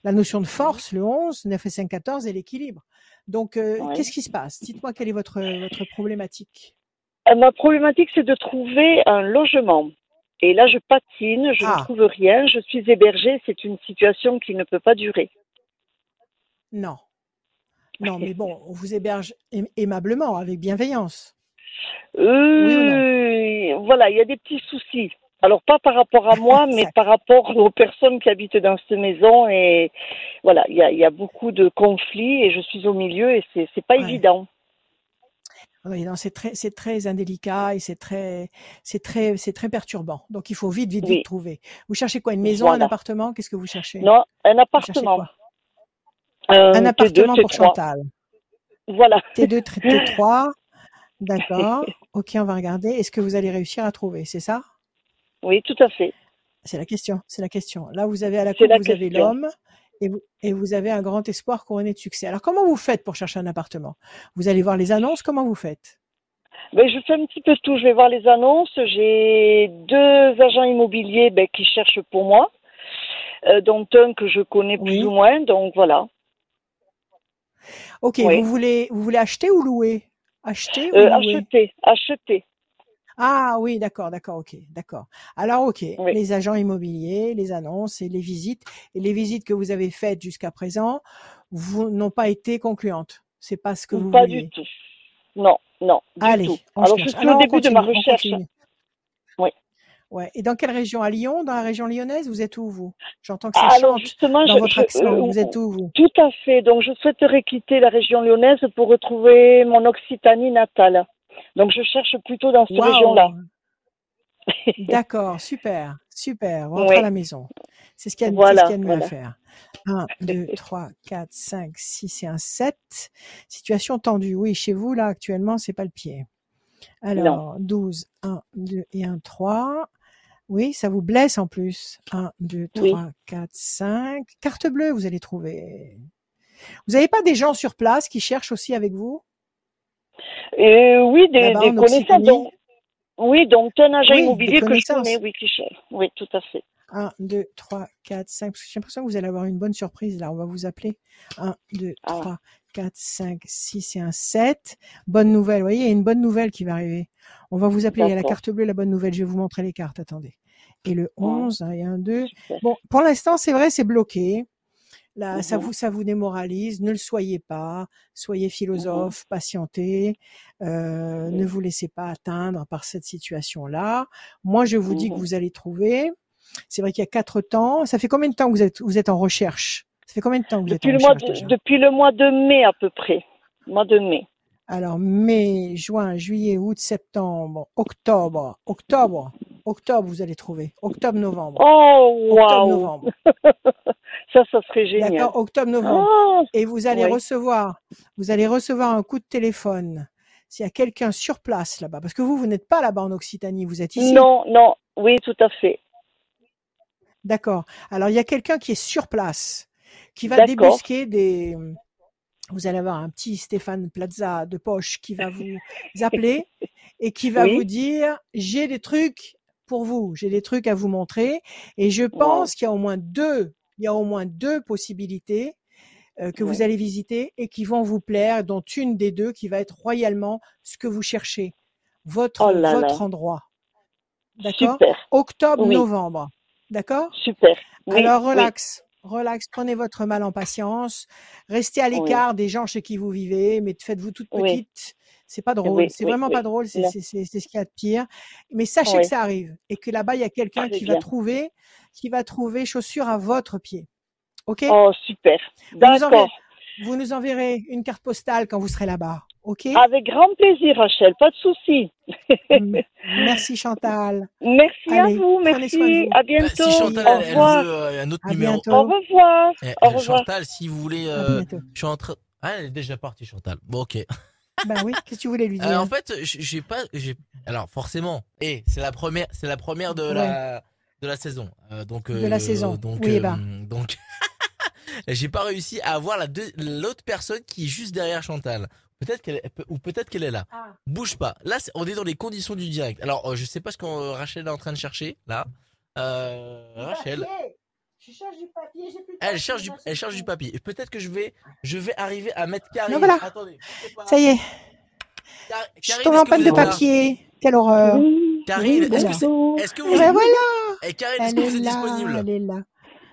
la notion de force, le 11, 9 et 5, 14 et l'équilibre. Donc, euh, qu'est-ce qui se passe? Dites-moi quelle est votre, votre problématique. Euh, ma problématique, c'est de trouver un logement. Et là, je patine, je ne ah. trouve rien, je suis hébergée, c'est une situation qui ne peut pas durer. Non. Non, mais bon, on vous héberge aimablement, avec bienveillance. Euh, voilà, il y a des petits soucis. Alors pas par rapport à moi, <laughs> mais par rapport aux personnes qui habitent dans cette maison. Et voilà, il y a, beaucoup de conflits et je suis au milieu et c'est c'est pas évident. Oui, non, c'est très, c'est très indélicat et c'est très, c'est très, c'est très perturbant. Donc il faut vite, vite, vite trouver. Vous cherchez quoi Une maison, un appartement? Qu'est-ce que vous cherchez? Non, un appartement. Euh, un appartement pour Chantal. Voilà. T2, T3. <laughs> D'accord. ok, on va regarder. Est-ce que vous allez réussir à trouver? C'est ça? Oui, tout à fait. C'est la question, c'est la question. Là, vous avez à la coupe, vous avez l'homme et vous, et vous avez un grand espoir couronné de succès. Alors, comment vous faites pour chercher un appartement? Vous allez voir les annonces, comment vous faites? Ben, je fais un petit peu tout. Je vais voir les annonces. J'ai deux agents immobiliers ben, qui cherchent pour moi, euh, dont un que je connais plus ou moins. Donc voilà. Ok. Vous voulez vous voulez acheter ou louer? Acheter ou euh, louer? Acheter. Acheter. Ah oui, d'accord, d'accord, ok, d'accord. Alors ok, les agents immobiliers, les annonces et les visites, et les visites que vous avez faites jusqu'à présent, vous n'ont pas été concluantes. C'est pas ce que vous Pas du tout. Non, non. Du Allez, tout. Alors je suis au début de ma recherche. Oui. Ouais. Et dans quelle région? À Lyon Dans la région lyonnaise Vous êtes où vous? J'entends que ça Alors, justement, dans votre accent. vous êtes où vous? Tout à fait. Donc je souhaiterais quitter la région lyonnaise pour retrouver mon Occitanie natale. Donc je cherche plutôt dans cette région-là. <laughs> <laughs> D'accord, super, super. Rentre à la maison. C'est ce qu'il y a, voilà, de mieux à faire. 1, 2, 3, 4, 5, 6 et un 7. Situation tendue. Oui, chez vous, là, actuellement, c'est pas le pied. Alors, 12, 1, 2 et 1, 3. Oui, ça vous blesse en plus. 1, 2, 3, 4, 5. Carte bleue, vous allez trouver. Vous n'avez pas des gens sur place qui cherchent aussi avec vous? Et oui, des, des connaissances. Donc, oui, donc un agent immobilier que je connais, oui, Oui, tout à fait. 1, 2, 3, 4, 5. Parce que j'ai l'impression que vous allez avoir une bonne surprise là. On va vous appeler. 1, 2, 3, 4, 5, 6 et un 7. Bonne nouvelle. Vous voyez, il y a une bonne nouvelle qui va arriver. On va vous appeler. Il y a la carte bleue, la bonne nouvelle. Je vais vous montrer les cartes. Attendez. Et le 11, il y a un 2. Bon, pour l'instant, c'est vrai, c'est bloqué. Là, ça mmh vous, ça vous démoralise. Ne le soyez pas. Soyez mmh philosophe, patientez. Euh, ne vous laissez pas atteindre par cette situation-là. Moi, je vous dis que mmh vous allez trouver. C'est vrai qu'il y a quatre temps. Ça fait combien de temps que vous êtes, vous êtes en recherche? Ça fait combien de temps que vous depuis êtes en le recherche mois Depuis le mois de mai à peu près. Mois de mai. Alors, mai, juin, juillet, août, septembre, octobre, octobre, octobre, vous allez trouver. Octobre, novembre. Oh, wow. novembre. <laughs> ça, ça serait génial. D'accord, octobre, novembre. Oh, Et vous allez recevoir, vous allez recevoir un coup de téléphone. S'il y a quelqu'un sur place là-bas, parce que vous, vous n'êtes pas là-bas en Occitanie, vous êtes ici. Non, non, oui, tout à fait. D'accord. Alors, il y a quelqu'un qui est sur place, qui va débusquer des, vous allez avoir un petit Stéphane Plaza de poche qui va vous appeler <laughs> et qui va vous dire j'ai des trucs pour vous, j'ai des trucs à vous montrer et je pense qu'il y a au moins deux, il y a au moins deux possibilités euh, que vous allez visiter et qui vont vous plaire, dont une des deux qui va être royalement ce que vous cherchez, votre oh votre endroit. D'accord? Octobre, novembre. D'accord? Super. Alors relax relax, prenez votre mal en patience, restez à l'écart des gens chez qui vous vivez, mais faites-vous toute petite. C'est pas drôle. c'est vraiment pas drôle. C'est ce qu'il y a de pire. Mais sachez que ça arrive et que là-bas, il y a quelqu'un qui va trouver, qui va trouver chaussures à votre pied. Ok? Oh, super. D'accord. Vous nous enverrez une carte postale quand vous serez là-bas. OK? Avec grand plaisir, Rachel, pas de souci. merci Chantal. Merci à vous, merci. À bientôt. Si Chantal, Au revoir. Euh, un autre numéro. Au revoir. Eh, Au revoir. Chantal, si vous voulez, euh, je suis en train. Ah, elle est déjà partie, Chantal. Bon, ok. Ben oui, qu'est-ce que tu voulais lui euh, dire En fait, j'ai pas, j'ai. Alors forcément, et eh, c'est la première, c'est la première de la de la saison. donc de la saison. Donc, oui, bah. donc. <laughs> j'ai pas réussi à avoir la l'autre personne qui est juste derrière Chantal. Peut-être qu'elle ou peut-être qu'elle est là. Ah. Bouge pas. Là, on est dans les conditions du direct. Alors, euh, je sais pas ce que euh, Rachel est en train de chercher là. Euh, Rachel. Je cherche du papier, Elle cherche du, elle cherche du papier. Peut-être que je vais, je vais arriver à mettre Karine. voilà. Attendez. Ça y est. je tombe en panne de papier. Quelle horreur. Karine, est-ce que, est-ce que vous, ben voilà. Et eh, Karine, est-ce que vous êtes disponible? Elle est là.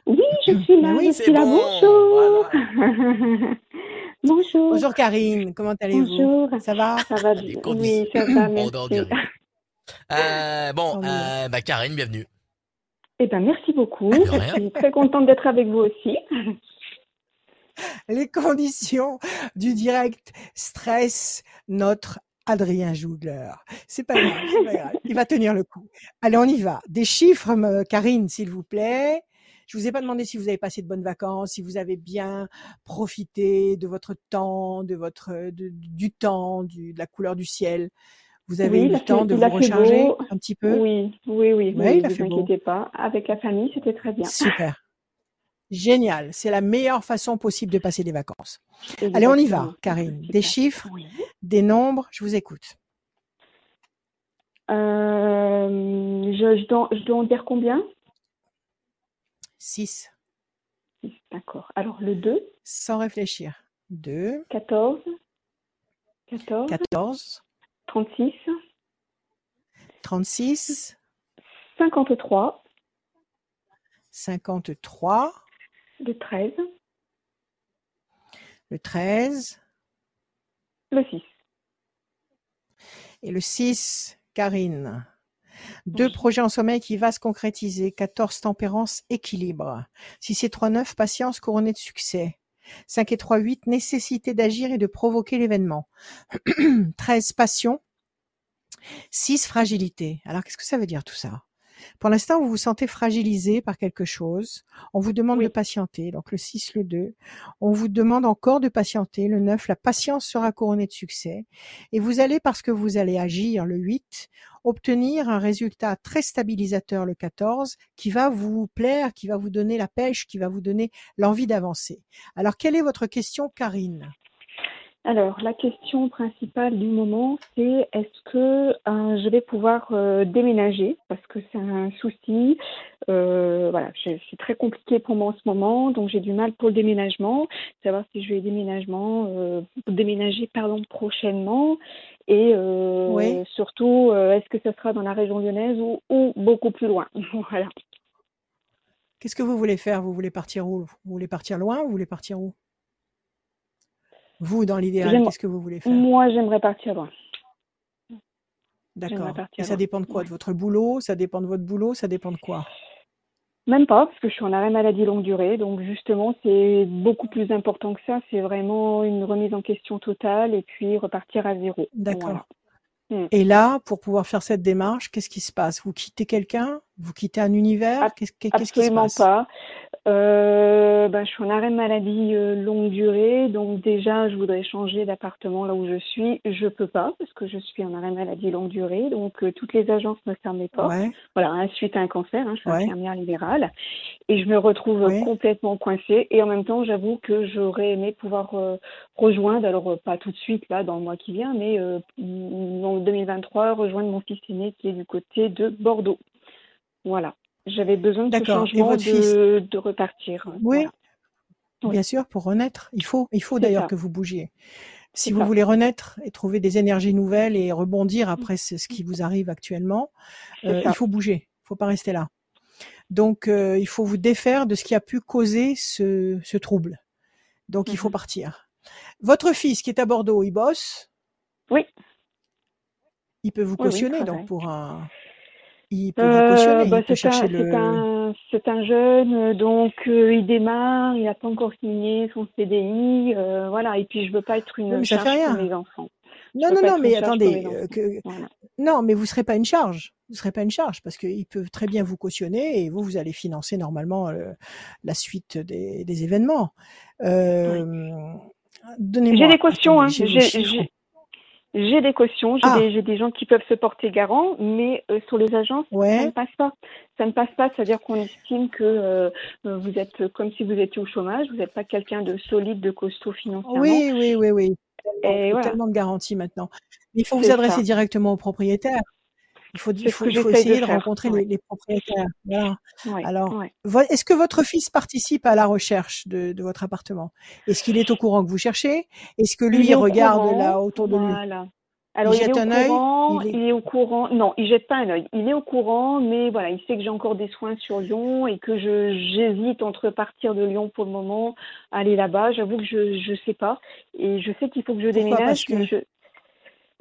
Oui, je suis là. Oui, je suis là. Bonjour. <laughs> Bonjour. Bonjour Karine, comment allez-vous? Bonjour. Ça va? Ça va bien. Oui, ça va, merci. <laughs> Euh, bon, euh, bah, Karine, bienvenue. Eh ben, merci beaucoup. Je suis très contente d'être avec vous aussi. Les conditions du direct stress notre Adrien Jougler. C'est pas grave, c'est pas grave. Il va tenir le coup. Allez, on y va. Des chiffres, Karine, s'il vous plaît. Je vous ai pas demandé si vous avez passé de bonnes vacances, si vous avez bien profité de votre temps, de votre du temps, du, de la couleur du ciel. Vous avez eu le temps de vous recharger un petit peu? Oui, oui, oui. ne vous inquiétez pas. Avec la famille, c'était très bien. Super. Génial. C'est la meilleure façon possible de passer des vacances. Allez, on y va, Karine. Des chiffres, des nombres, je vous écoute. Euh, je, je, dois, je dois en dire combien? 6. D'accord. Alors le 2 Sans réfléchir. 2. 14. 14. 14. 36. 36. 53. 53. Le 13. Le 13. Le 6. Et le 6, Karine. Deux projets en sommeil qui va se concrétiser. 14 tempérance, équilibre. Si c'est 3 9 patience couronnée de succès. 5 et 3 8 nécessité d'agir et de provoquer l'événement. <clears throat> 13 passion. 6 fragilité. Alors qu'est-ce que ça veut dire tout ça? Pour l'instant, vous vous sentez fragilisé par quelque chose. On vous demande de patienter. Donc le 6, le 2. On vous demande encore de patienter. Le 9, la patience sera couronnée de succès. Et vous allez, parce que vous allez agir, le 8, obtenir un résultat très stabilisateur, le 14, qui va vous plaire, qui va vous donner la pêche, qui va vous donner l'envie d'avancer. Alors, quelle est votre question, Karine? Alors, la question principale du moment, c'est est-ce que euh, je vais pouvoir euh, déménager? Parce que c'est un souci. Euh, voilà, c'est très compliqué pour moi en ce moment, donc j'ai du mal pour le déménagement. Savoir si je vais déménagement, déménager pardon prochainement, et surtout, est-ce que ce sera dans la région lyonnaise ou, ou beaucoup plus loin? <laughs> Voilà. Qu'est-ce que vous voulez faire? Vous voulez partir où? Vous voulez partir loin ou vous voulez partir où? Vous, dans l'idéal, qu'est-ce que vous voulez faire Moi, j'aimerais partir loin. D'accord. Et ça dépend de quoi? De votre boulot? Ça dépend de votre boulot? Ça dépend de quoi? Même pas, parce que je suis en arrêt maladie longue durée. Donc, justement, c'est beaucoup plus important que ça. C'est vraiment une remise en question totale et puis repartir à zéro. D'accord. Hmm. Et là, pour pouvoir faire cette démarche, qu'est-ce qui se passe? Vous quittez quelqu'un? Vous quittez un univers? Qu'est-ce qui se passe? pas. Euh, ben, je suis en arrêt de maladie euh, longue durée, donc déjà je voudrais changer d'appartement là où je suis. Je peux pas parce que je suis en arrêt de maladie longue durée, donc euh, toutes les agences ne ferment pas. Voilà, hein, suite à un cancer, hein, je suis infirmière libérale et je me retrouve complètement coincée. Et en même temps, j'avoue que j'aurais aimé pouvoir rejoindre, alors pas tout de suite là dans le mois qui vient, mais en 2023 rejoindre mon fils aîné qui est du côté de Bordeaux. Voilà. J'avais besoin de ce changement de, de, repartir. Oui. Bien sûr, pour renaître. Il faut, il faut d'ailleurs que vous bougiez. Si vous voulez renaître et trouver des énergies nouvelles et rebondir mmh. après ce, qui vous arrive actuellement, euh, il faut bouger. Il faut pas rester là. Donc, euh, il faut vous défaire de ce qui a pu causer ce, ce trouble. Donc, il faut mmh partir. Votre fils qui est à Bordeaux, il bosse? Oui. Il peut vous cautionner donc pour un. Il peut vous cautionner. il bah, peut chercher le. C'est un, jeune, donc il démarre, il n'a pas encore signé son CDI, voilà. Et puis je veux pas être une charge pour mes enfants. Non, non, non, mais attendez, que... non, mais vous serez pas une charge. Vous serez pas une charge parce qu'il peut très bien vous cautionner et vous, vous allez financer normalement la suite des, des événements. Euh, J'ai des cautions, hein. J'ai des cautions, j'ai ah. des, des, gens qui peuvent se porter garant, mais sur les agences, ça ne passe pas. Ça ne passe pas, c'est-à-dire qu'on estime que vous êtes comme si vous étiez au chômage, vous n'êtes pas quelqu'un de solide, de costaud financièrement. Oui, oui, oui, oui tellement, tellement de garanties maintenant. Il faut vous adresser directement aux propriétaires. Il faut, il faut, essayer de, rencontrer les, propriétaires. Alors, est-ce que votre fils participe à la recherche de, votre appartement? Est-ce qu'il est au courant que vous cherchez? Est-ce que lui il regarde là autour de lui? Alors, il, jette un courant, il, est... au courant. Non, il jette pas un œil. Il est au courant, mais voilà, il sait que j'ai encore des soins sur Lyon et que je j'hésite entre partir de Lyon pour le moment, aller là-bas. J'avoue que je je sais pas. Et je sais qu'il faut que je déménage. Parce que... je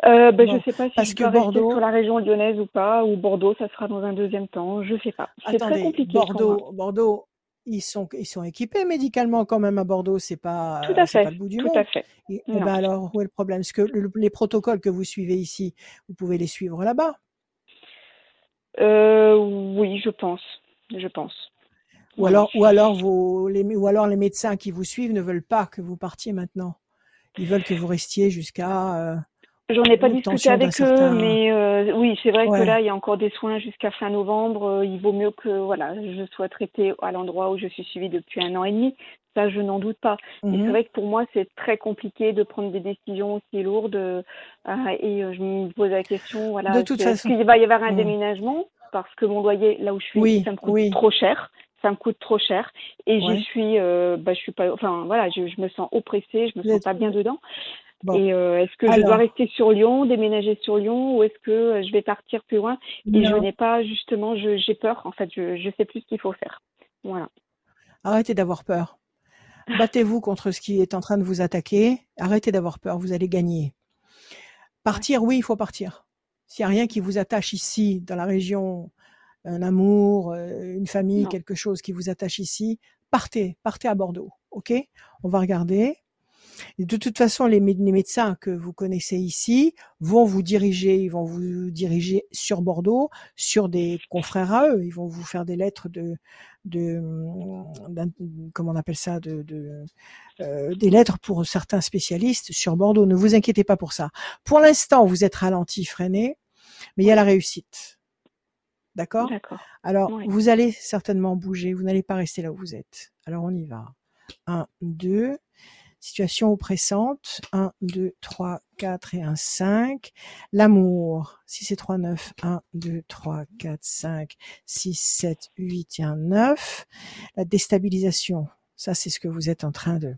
euh, ben, je sais pas si je dois Bordeaux... rester sur la région lyonnaise ou pas, ou Bordeaux, ça sera dans un deuxième temps. Je sais pas. C'est très compliqué. Bordeaux, Bordeaux, ils sont, ils sont équipés médicalement quand même à Bordeaux, c'est pas, tout à fait, pas le bout du tout monde. À fait. Et, ben alors, où est le problème? Est-ce que les protocoles que vous suivez ici, vous pouvez les suivre là-bas? Euh, Oui, je pense. Je pense. Ou alors, ou alors vos, les, ou alors les médecins qui vous suivent ne veulent pas que vous partiez maintenant. Ils veulent que vous restiez jusqu'à euh, J'en ai pas discuté avec eux, mais euh, oui, c'est vrai que là, il y a encore des soins jusqu'à fin novembre. Euh, il vaut mieux que voilà, je sois traitée à l'endroit où je suis suivie depuis un an et demi. Ça, je n'en doute pas. Mais c'est mhm. vrai que pour moi, c'est très compliqué de prendre des décisions aussi lourdes. Euh, et je me pose la question, voilà, façon, qu'il va y avoir un mhm. déménagement? Parce que mon loyer, là où je suis, ça me coûte trop cher ça me coûte trop cher et j'y suis bah je suis pas enfin voilà je, je me sens oppressée je me sens pas bien dedans et euh, est-ce que je dois rester sur Lyon, déménager sur Lyon, ou est-ce que euh, je vais partir plus loin? Et je n'ai pas justement, j'ai peur. En fait, je ne sais plus ce qu'il faut faire. Voilà. Arrêtez d'avoir peur. Battez-vous contre ce qui est en train de vous attaquer. Arrêtez d'avoir peur. Vous allez gagner. Partir, oui, il faut partir. S'il n'y a rien qui vous attache ici, dans la région, un amour, euh, une famille, quelque chose qui vous attache ici, partez, partez à Bordeaux. Ok? On va regarder de toute façon, les, médecins que vous connaissez ici vont vous diriger, ils vont vous diriger sur Bordeaux, sur des confrères à eux. Ils vont vous faire des lettres de, de, comment on appelle ça, de, euh, des lettres pour certains spécialistes sur Bordeaux. Ne vous inquiétez pas pour ça. Pour l'instant, vous êtes ralenti, freiné, mais il y a la réussite. D'accord? Alors, vous allez certainement bouger. Vous n'allez pas rester là où vous êtes. Alors, on y va. Un, deux situation oppressante, 1, 2, 3, 4 et 1, 5. L'amour, 6 et 3, 9, 1, 2, 3, 4, 5, 6, 7, 8 et 1, 9. La déstabilisation, ça c'est ce que vous êtes en train de,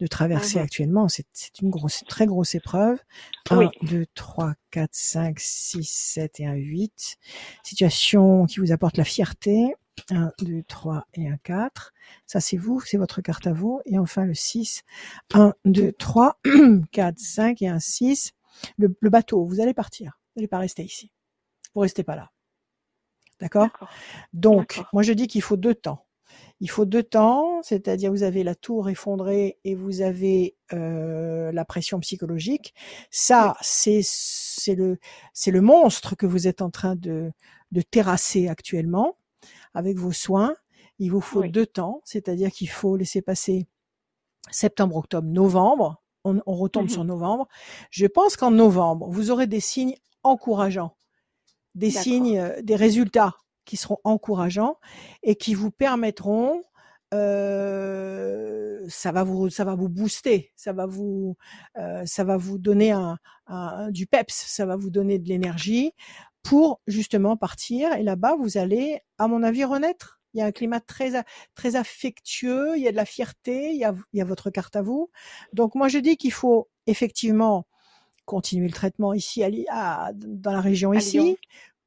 de traverser actuellement. C'est une grosse, très grosse épreuve. 1, 2, 3, 4, 5, 6, 7 et 1, 8. Situation qui vous apporte la fierté. 1, 2, 3 et un 4. Ça, c'est vous, c'est votre carte à vous. Et enfin, le 6. 1, 2, 3, 4, 5 et un 6. Le, bateau, vous allez partir. Vous n'allez pas rester ici. Vous restez pas là. D'accord? Donc, moi, je dis qu'il faut deux temps. Il faut deux temps, c'est-à-dire vous avez la tour effondrée et vous avez euh, la pression psychologique. Ça, c'est c'est le le monstre que vous êtes en train de de terrasser actuellement avec vos soins. Il vous faut deux temps, c'est-à-dire qu'il faut laisser passer septembre, octobre, novembre. On, retombe mmh sur novembre. Je pense qu'en novembre, vous aurez des signes encourageants, des signes, euh, des résultats qui seront encourageants et qui vous permettront euh, ça va vous ça va vous booster. Ça va vous euh, ça va vous donner un, du peps. Ça va vous donner de l'énergie pour justement partir. Et là-bas, vous allez, à mon avis, renaître. Il y a un climat très très affectueux, il y a de la fierté, il y a, il y a votre carte à vous. Donc moi, je dis qu'il faut effectivement continuer le traitement ici à, dans la région ici.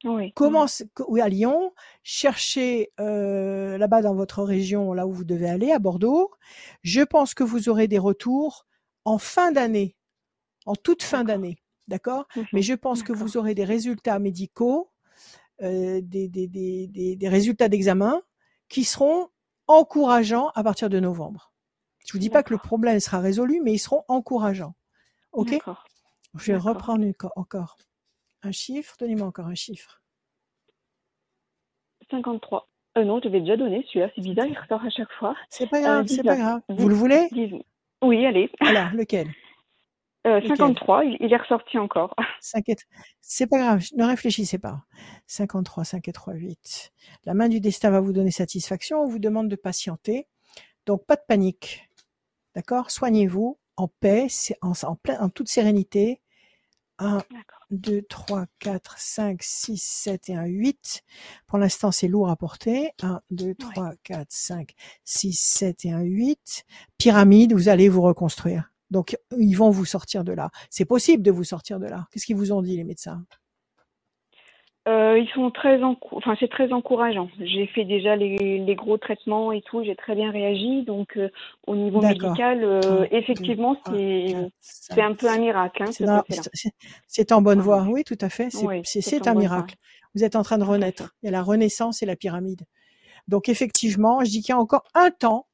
Oui. Commence oui, à Lyon, cherchez euh, là-bas dans votre région, là où vous devez aller, à Bordeaux. Je pense que vous aurez des retours en fin d'année, en toute fin d'année. D'accord? Mmh Mais je pense que vous aurez des résultats médicaux, euh, des, des, des, des, résultats d'examen qui seront encourageants à partir de novembre. Je vous dis pas que le problème sera résolu, mais ils seront encourageants. Ok? Je vais reprendre encore un chiffre. Donnez-moi encore un chiffre. 53. Euh, non, je vais déjà donner celui-là. C'est bizarre, il ressort à chaque fois. C'est pas grave, c'est pas grave. Vous le voulez? Oui, allez. Alors, lequel? 53, euh, il, est ressorti encore. <laughs> C'est pas grave, ne réfléchissez pas. 53, 5 et 3, 8. La main du destin va vous donner satisfaction, on vous demande de patienter. Donc pas de panique. D'accord? Soignez-vous en paix, en, en, en toute sérénité. 1, 2, 3, 4, 5, 6, 7 et 1, 8. Pour l'instant, c'est lourd à porter. 1, 2, 3, 4, 5, 6, 7 et 1, 8. Pyramide, vous allez vous reconstruire. Donc, ils vont vous sortir de là. C'est possible de vous sortir de là. Qu'est-ce qu'ils vous ont dit, les médecins? Euh, ils sont très enfin c'est très encourageant. J'ai fait déjà les, gros traitements et tout, j'ai très bien réagi. Donc euh, au niveau médical, euh, effectivement, c'est un peu un miracle. Hein, c'est en bonne voie, oui, tout à fait. C'est un miracle. Vous êtes en train de renaître. Il y a la renaissance et la pyramide. Donc effectivement, je dis qu'il y a encore un temps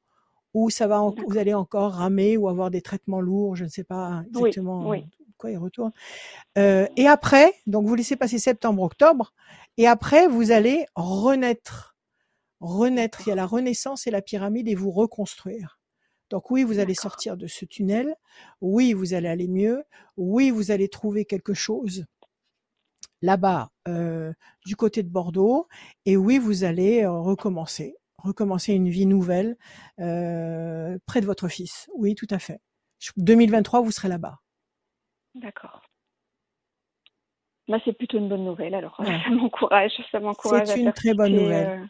ou ça va, vous allez encore ramer ou avoir des traitements lourds, je ne sais pas exactement quoi il retourne. Euh, et après, donc vous laissez passer septembre, octobre, et après vous allez renaître, renaître. Il y a la renaissance et la pyramide et vous reconstruire. Donc oui, vous allez sortir de ce tunnel. Oui, vous allez aller mieux. Oui, vous allez trouver quelque chose là-bas euh, du côté de Bordeaux. Et oui, vous allez euh, recommencer recommencer une vie nouvelle euh, près de votre fils. Oui, tout à fait. 2023, vous serez là-bas. D'accord. Bah, c'est plutôt une bonne nouvelle. Alors, <laughs> ça m'encourage, ça m'encourage. C'est une très bonne nouvelle.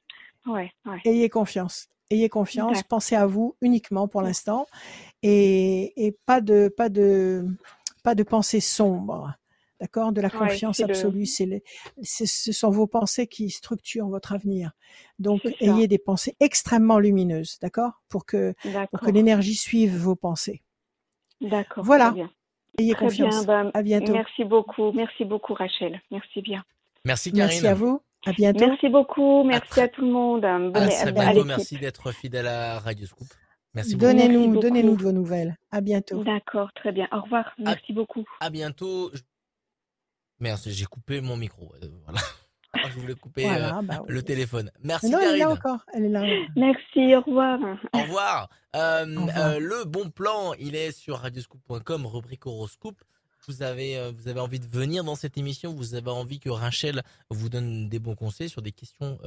Euh, ouais, Ayez confiance. Ayez confiance. Pensez à vous uniquement pour l'instant et, et, pas de pas de pas de pensée sombre. D'accord? De la confiance absolue. C'est ce sont vos pensées qui structurent votre avenir. Donc, ayez des pensées extrêmement lumineuses, d'accord? Pour que, pour que l'énergie suive vos pensées. D'accord. Voilà. Ayez confiance. Bien, bah, à bientôt. Merci beaucoup. Merci beaucoup, Rachel. Merci bien. Merci, Karine. Merci à vous. À bientôt. Merci beaucoup. Merci à, tout le monde. à très bientôt. Merci d'être fidèle à Radio Scoop. Merci beaucoup. Donnez-nous, donnez-nous de vos nouvelles. À bientôt. D'accord, très bien. Au revoir. Merci beaucoup. À bientôt. Merde, j'ai coupé mon micro. Euh, voilà. <laughs> Ah, je voulais couper euh, bah le téléphone. Merci. Non, elle est là encore. Elle est là. Merci. Au revoir. Au revoir. Euh, le bon plan, il est sur radioscoop.com, rubrique horoscope. Vous avez, vous avez envie de venir dans cette émission, vous avez envie que Rachel vous donne des bons conseils sur des questions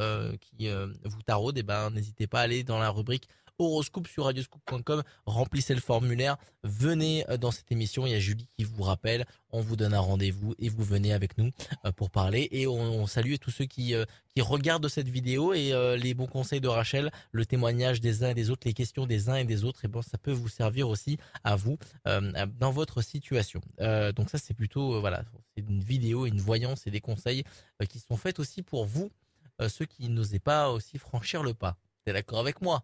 qui vous taraudent, et eh ben n'hésitez pas à aller dans la rubrique horoscope sur radioscope.com. Remplissez le formulaire. Venez euh, dans cette émission. Il y a Julie qui vous rappelle. On vous donne un rendez-vous et vous venez avec nous euh, pour parler. Et on, salue tous ceux qui, euh, regardent cette vidéo et les bons conseils de Rachel, le témoignage des uns et des autres, les questions des uns et des autres. Et bon, ça peut vous servir aussi à vous dans votre situation. donc ça, c'est plutôt, voilà, c'est une vidéo, une voyance et des conseils qui sont faits aussi pour vous, ceux qui n'osaient pas aussi franchir le pas. T'es d'accord avec moi?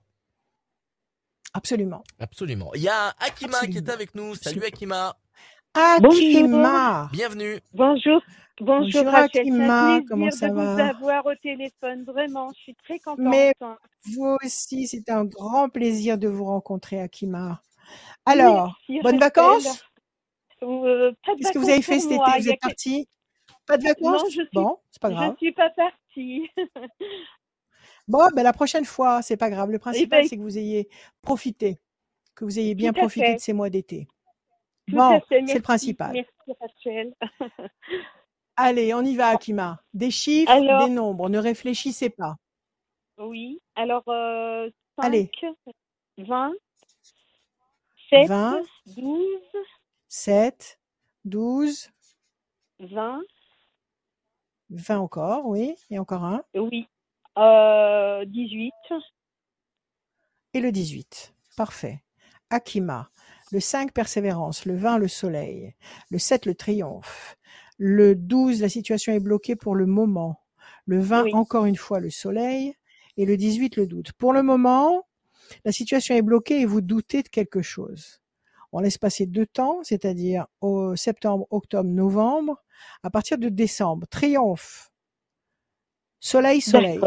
Absolument. Absolument. Il y a Akima qui est avec nous. Salut Akima. Akima. Bienvenue. Bonjour. Bonjour, Bonjour Akima, comment ça de va? vous avoir au téléphone, vraiment, je suis très contente. Mais vous aussi, c'est un grand plaisir de vous rencontrer, Akima. Alors, bonnes vacances? Euh, Qu'est-ce que vous avez fait cet été? Vous êtes parti Pas de vacances? Non, je suis... Bon, c'est pas grave. Je ne suis pas partie. <laughs> Bon, ben la prochaine fois, c'est pas grave. Le eh principal, ben c'est que vous ayez profité, que vous ayez bien profité de ces mois d'été. Bon, c'est le principal. Merci Rachel. <laughs> Allez, on y va, Akima. Des chiffres, des nombres. Ne réfléchissez pas. Oui. Alors, euh, 5, Allez. 20, 7, 20, 12, 7, 12, 20. 20 encore, oui. Et encore un. Oui. Euh, 18. Et le 18. Parfait. Akima. Le 5, persévérance. Le 20, le soleil. Le 7, le triomphe. Le 12, la situation est bloquée pour le moment. Le 20, encore une fois, le soleil. Et le 18, le doute. Pour le moment, la situation est bloquée et vous doutez de quelque chose. On laisse passer deux temps, c'est-à-dire au septembre, octobre, novembre. À partir de décembre, triomphe. Soleil, soleil.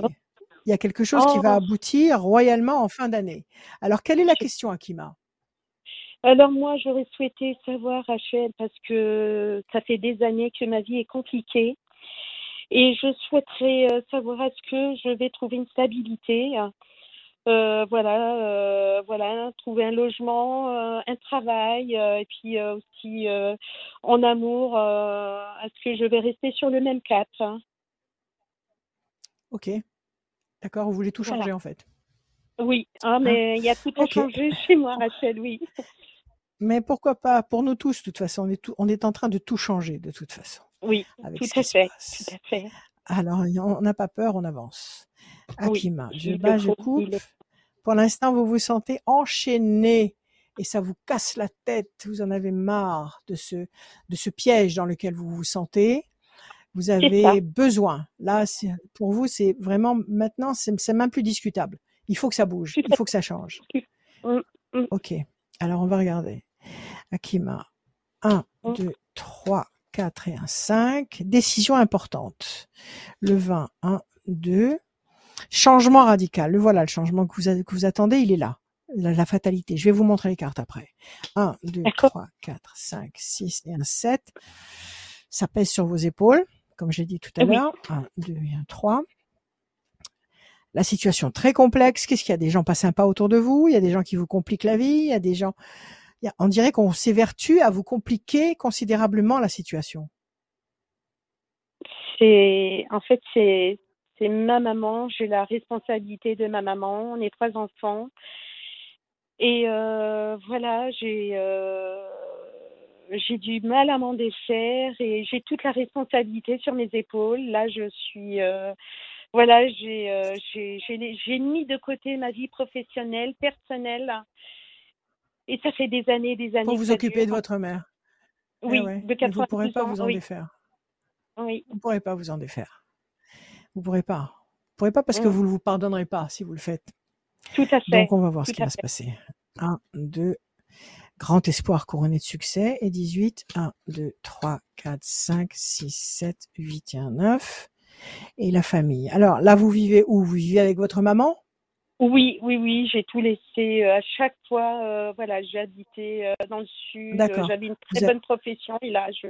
Il y a quelque chose qui va oh. aboutir royalement en fin d'année. Alors, quelle est la question, Akima? Alors moi, j'aurais souhaité savoir, Rachel, parce que ça fait des années que ma vie est compliquée. Et je souhaiterais euh, savoir est-ce que je vais trouver une stabilité euh, voilà, euh, voilà, trouver un logement, euh, un travail, et puis aussi en amour, est-ce que je vais rester sur le même cap hein? Ok, d'accord, vous voulez tout changer en fait. Oui, ah, hein? mais il y a tout à changer chez moi, Rachel, oui. Mais pourquoi pas Pour nous tous, de toute façon, on est, on est en train de tout changer, de toute façon. Oui, tout à fait, tout à fait. Alors, on n'a pas peur, on avance. Akima, je bats, je coupe. Pour l'instant, vous vous sentez enchaîné et ça vous casse la tête. Vous en avez marre de ce, de ce piège dans lequel vous vous sentez. Vous avez besoin. Là, pour vous, c'est vraiment maintenant, c'est même plus discutable. Il faut que ça bouge. Il faut que ça change. Mm, mm. Ok. Alors, on va regarder. Akima. 1, 2, 3, 4 et 1, 5. Décision importante. Le 20, 1, 2. Changement radical. Le voilà, le changement que vous, que vous attendez, il est là. La, fatalité. Je vais vous montrer les cartes après. 1, 2, 3, 4, 5, 6 et 1, 7. Ça pèse sur vos épaules, comme j'ai dit tout à l'heure. 1, 2 et 1, 3. La situation très complexe. Qu'est-ce qu'il y a des gens pas sympas autour de vous? Il y a des gens qui vous compliquent la vie. Il y a des gens. on dirait qu'on s'évertue à vous compliquer considérablement la situation. C'est en fait c'est c'est ma maman, j'ai la responsabilité de ma maman, on est trois enfants. Et euh, voilà, j'ai euh, j'ai du mal à m'en défaire et j'ai toute la responsabilité sur mes épaules. Là, je suis euh, voilà, j'ai j'ai mis de côté ma vie professionnelle, personnelle. Et ça fait des années, des années. Pour vous occuper de votre mère. Eh oui, de 80 Vous ne pourrez pas vous en défaire. Oui. Vous ne pourrez pas vous en défaire. Vous pourrez pas. Vous pourrez pas parce que mmh. vous ne vous pardonnerez pas si vous le faites. Tout à fait. Donc on va voir ce qui va se passer. 1, 2, grand espoir couronné de succès. Et 18, 1, 2, 3, 4, 5, 6, 7, 8 et 1, 9. Et la famille. Alors là, vous vivez où? Vous vivez avec votre maman? Oui, oui, oui, j'ai tout laissé. Euh, à chaque fois, euh, voilà, j'ai habité euh, dans le sud. J'avais une très bonne profession et là, je,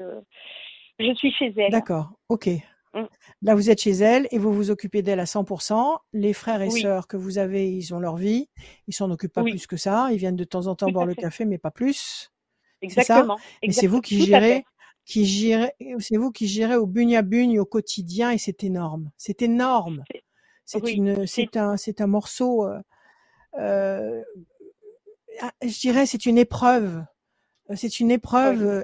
je suis chez elle. D'accord, ok. Mmh. Là, vous êtes chez elle et vous vous occupez d'elle à 100%. Les frères et sœurs que vous avez, ils ont leur vie. Ils s'en occupent pas plus que ça. Ils viennent de temps en temps boire le café, mais pas plus. Exactement. Et c'est vous qui gérez, qui gérez, c'est vous qui gérez au bugne à bugne au quotidien et c'est énorme. C'est énorme. C'est une, c'est un, c'est un morceau. Euh, euh, ah, je dirais, c'est une épreuve. C'est une épreuve euh,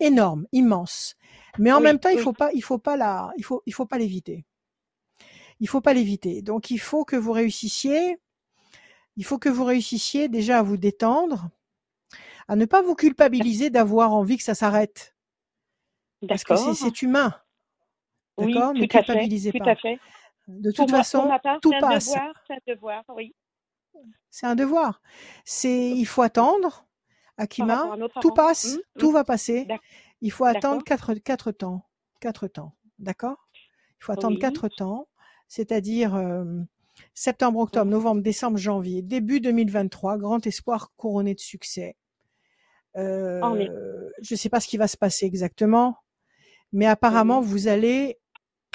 énorme, immense. Mais en même temps, il faut pas, il faut pas la, il faut, il faut pas l'éviter. Il faut pas l'éviter. Donc, il faut que vous réussissiez. Il faut que vous réussissiez déjà à vous détendre, à ne pas vous culpabiliser d'avoir envie que ça s'arrête. Parce que c'est humain. D'accord? Ne culpabilisez pas. De toute façon, tout passe. C'est un devoir, oui. C'est un devoir. C'est, il faut attendre. Akima, tout passe, mmh, tout mmh. va passer. Il faut attendre quatre, quatre temps. Quatre temps. D'accord? Il faut attendre quatre temps, c'est-à-dire septembre, octobre, novembre, décembre, janvier, début 2023, grand espoir couronné de succès. Euh, je ne sais pas ce qui va se passer exactement, mais apparemment, vous allez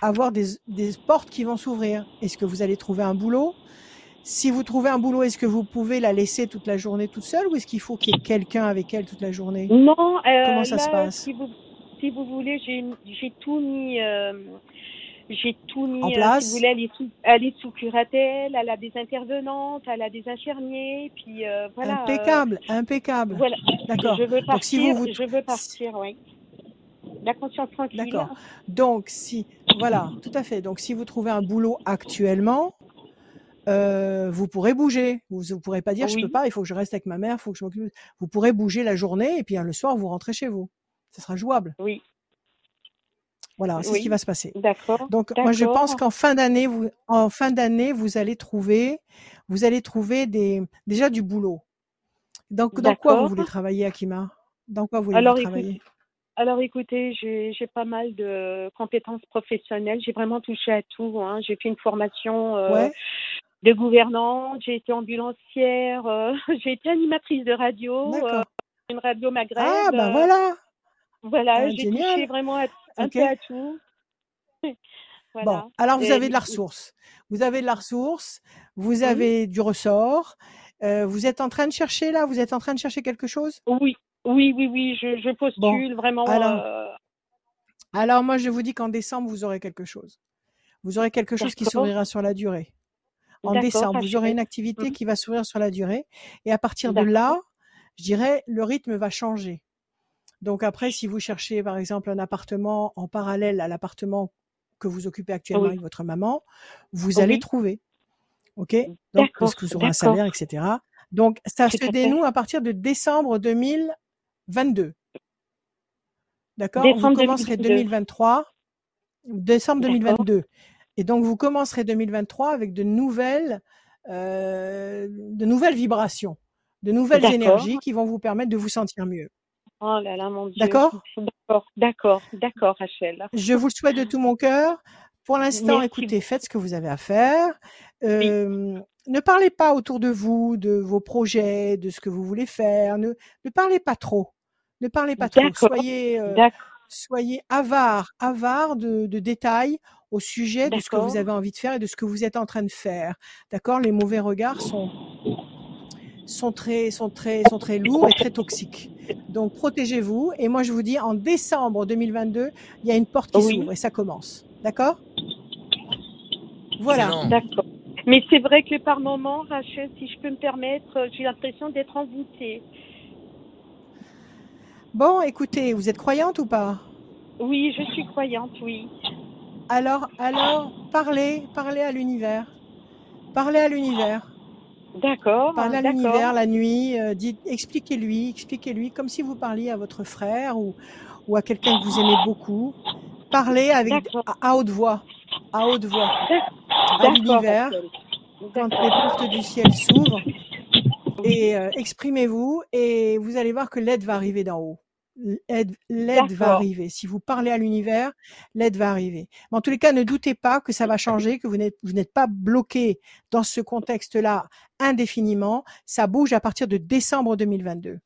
avoir des, des portes qui vont s'ouvrir. Est-ce que vous allez trouver un boulot? Si vous trouvez un boulot, est-ce que vous pouvez la laisser toute la journée toute seule ou est-ce qu'il faut qu'il y ait quelqu'un avec elle toute la journée? Non. Euh, Comment ça se passe? si vous, si vous voulez, j'ai tout mis. Euh, j'ai tout mis en place. si vous voulez, elle est sous, elle est sous curatelle, elle a des intervenantes, elle a des infirmiers, puis euh, voilà. Impeccable, impeccable. Voilà. D'accord. Je veux partir. Donc, si vous, Je veux partir, oui. La conscience tranquille. D'accord. Donc si, voilà, tout à fait. Donc si vous trouvez un boulot actuellement, euh, vous pourrez bouger. Vous ne pourrez pas dire je peux pas, il faut que je reste avec ma mère, il faut que je m'occupe. Vous pourrez bouger la journée et puis hein, le soir vous rentrez chez vous. Ce sera jouable. Oui. Voilà, c'est ce qui va se passer. D'accord. Donc moi je pense qu'en fin d'année, vous en fin d'année, vous allez trouver, vous allez trouver des déjà du boulot. dans, dans quoi vous voulez travailler, Akima? Dans quoi vous voulez travailler? alors écoutez, j'ai pas mal de compétences professionnelles. J'ai vraiment touché à tout. Hein. J'ai fait une formation euh, de gouvernante, j'ai été ambulancière, euh, <laughs> j'ai été animatrice de radio, euh, une radio Maghreb. Ah ben voilà. Voilà, ah, j'ai touché vraiment un peu à tout. <laughs> voilà. Bon, alors vous avez de la ressource. Vous avez de la ressource, vous avez du ressort. vous êtes en train de chercher là Vous êtes en train de chercher quelque chose? Oui, oui, oui, oui, je, je postule vraiment. Alors, euh, alors, moi, je vous dis qu'en décembre, vous aurez quelque chose. Vous aurez quelque chose qui s'ouvrira sur la durée. En décembre, vous aurez une activité mmh. qui va s'ouvrir sur la durée. Et à partir de là, je dirais, le rythme va changer. Donc après, si vous cherchez, par exemple, un appartement en parallèle à l'appartement que vous occupez actuellement avec votre maman, vous allez trouver. OK? Donc, parce que vous aurez un salaire, etc. Donc, ça se dénoue à partir de décembre 2000. 22. D'accord? Vous commencerez 2023, décembre 2022. Et donc, vous commencerez 2023 avec de nouvelles, euh, de nouvelles vibrations, de nouvelles énergies qui vont vous permettre de vous sentir mieux. Oh là là, mon Dieu. D'accord? D'accord, d'accord, d'accord, Rachel. Je vous le souhaite de tout mon cœur. Pour l'instant, écoutez, faites ce que vous avez à faire. Euh, ne parlez pas autour de vous de vos projets, de ce que vous voulez faire. Ne, ne parlez pas trop. Ne parlez pas trop. Soyez, euh, soyez avare, avare de, de, détails au sujet de ce que vous avez envie de faire et de ce que vous êtes en train de faire. D'accord Les mauvais regards sont sont très sont très sont très lourds et très toxiques. Donc protégez-vous et moi je vous dis en décembre 2022, il y a une porte qui s'ouvre et ça commence. D'accord? Voilà. D'accord. Mais c'est vrai que par moments, Rachel, si je peux me permettre, j'ai l'impression d'être envoûtée. Bon, écoutez, vous êtes croyante ou pas? Oui, je suis croyante, oui. Alors, alors, parlez, parlez à l'univers. Parlez à l'univers. D'accord. Parlez à l'univers la nuit. Euh, dites, expliquez-lui, expliquez-lui comme si vous parliez à votre frère ou, ou à quelqu'un que vous aimez beaucoup. Parlez avec à, haute voix, à haute voix, à l'univers. Quand les portes du ciel s'ouvrent, et euh, exprimez-vous et vous allez voir que l'aide va arriver d'en haut l'aide va arriver. Si vous parlez à l'univers, l'aide va arriver. Mais en tous les cas, ne doutez pas que ça va changer, que vous n'êtes pas bloqué dans ce contexte-là indéfiniment. Ça bouge à partir de décembre 2022.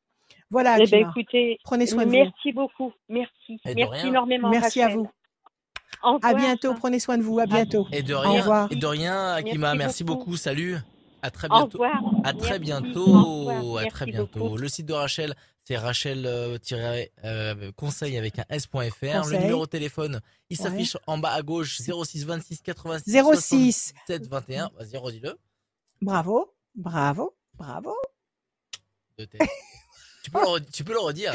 Voilà. Eh ben, écoutez, prenez soin de vous. Merci beaucoup. Merci. merci énormément. Merci à vous. À bientôt. Prenez soin de vous. À bientôt. Et de rien. Au revoir. Et de rien, Akima. Merci, beaucoup. Salut. À très bientôt. Au revoir. À très bientôt. À très bientôt. Le site de Rachel, c'est Rachel euh, euh, conseil avec un s.fr. Le numéro de téléphone, il s'affiche en bas à gauche 06 26 86 06 77 21. Vas-y, redis-le. Bravo, bravo, bravo. tu, peux le, tu peux le redire.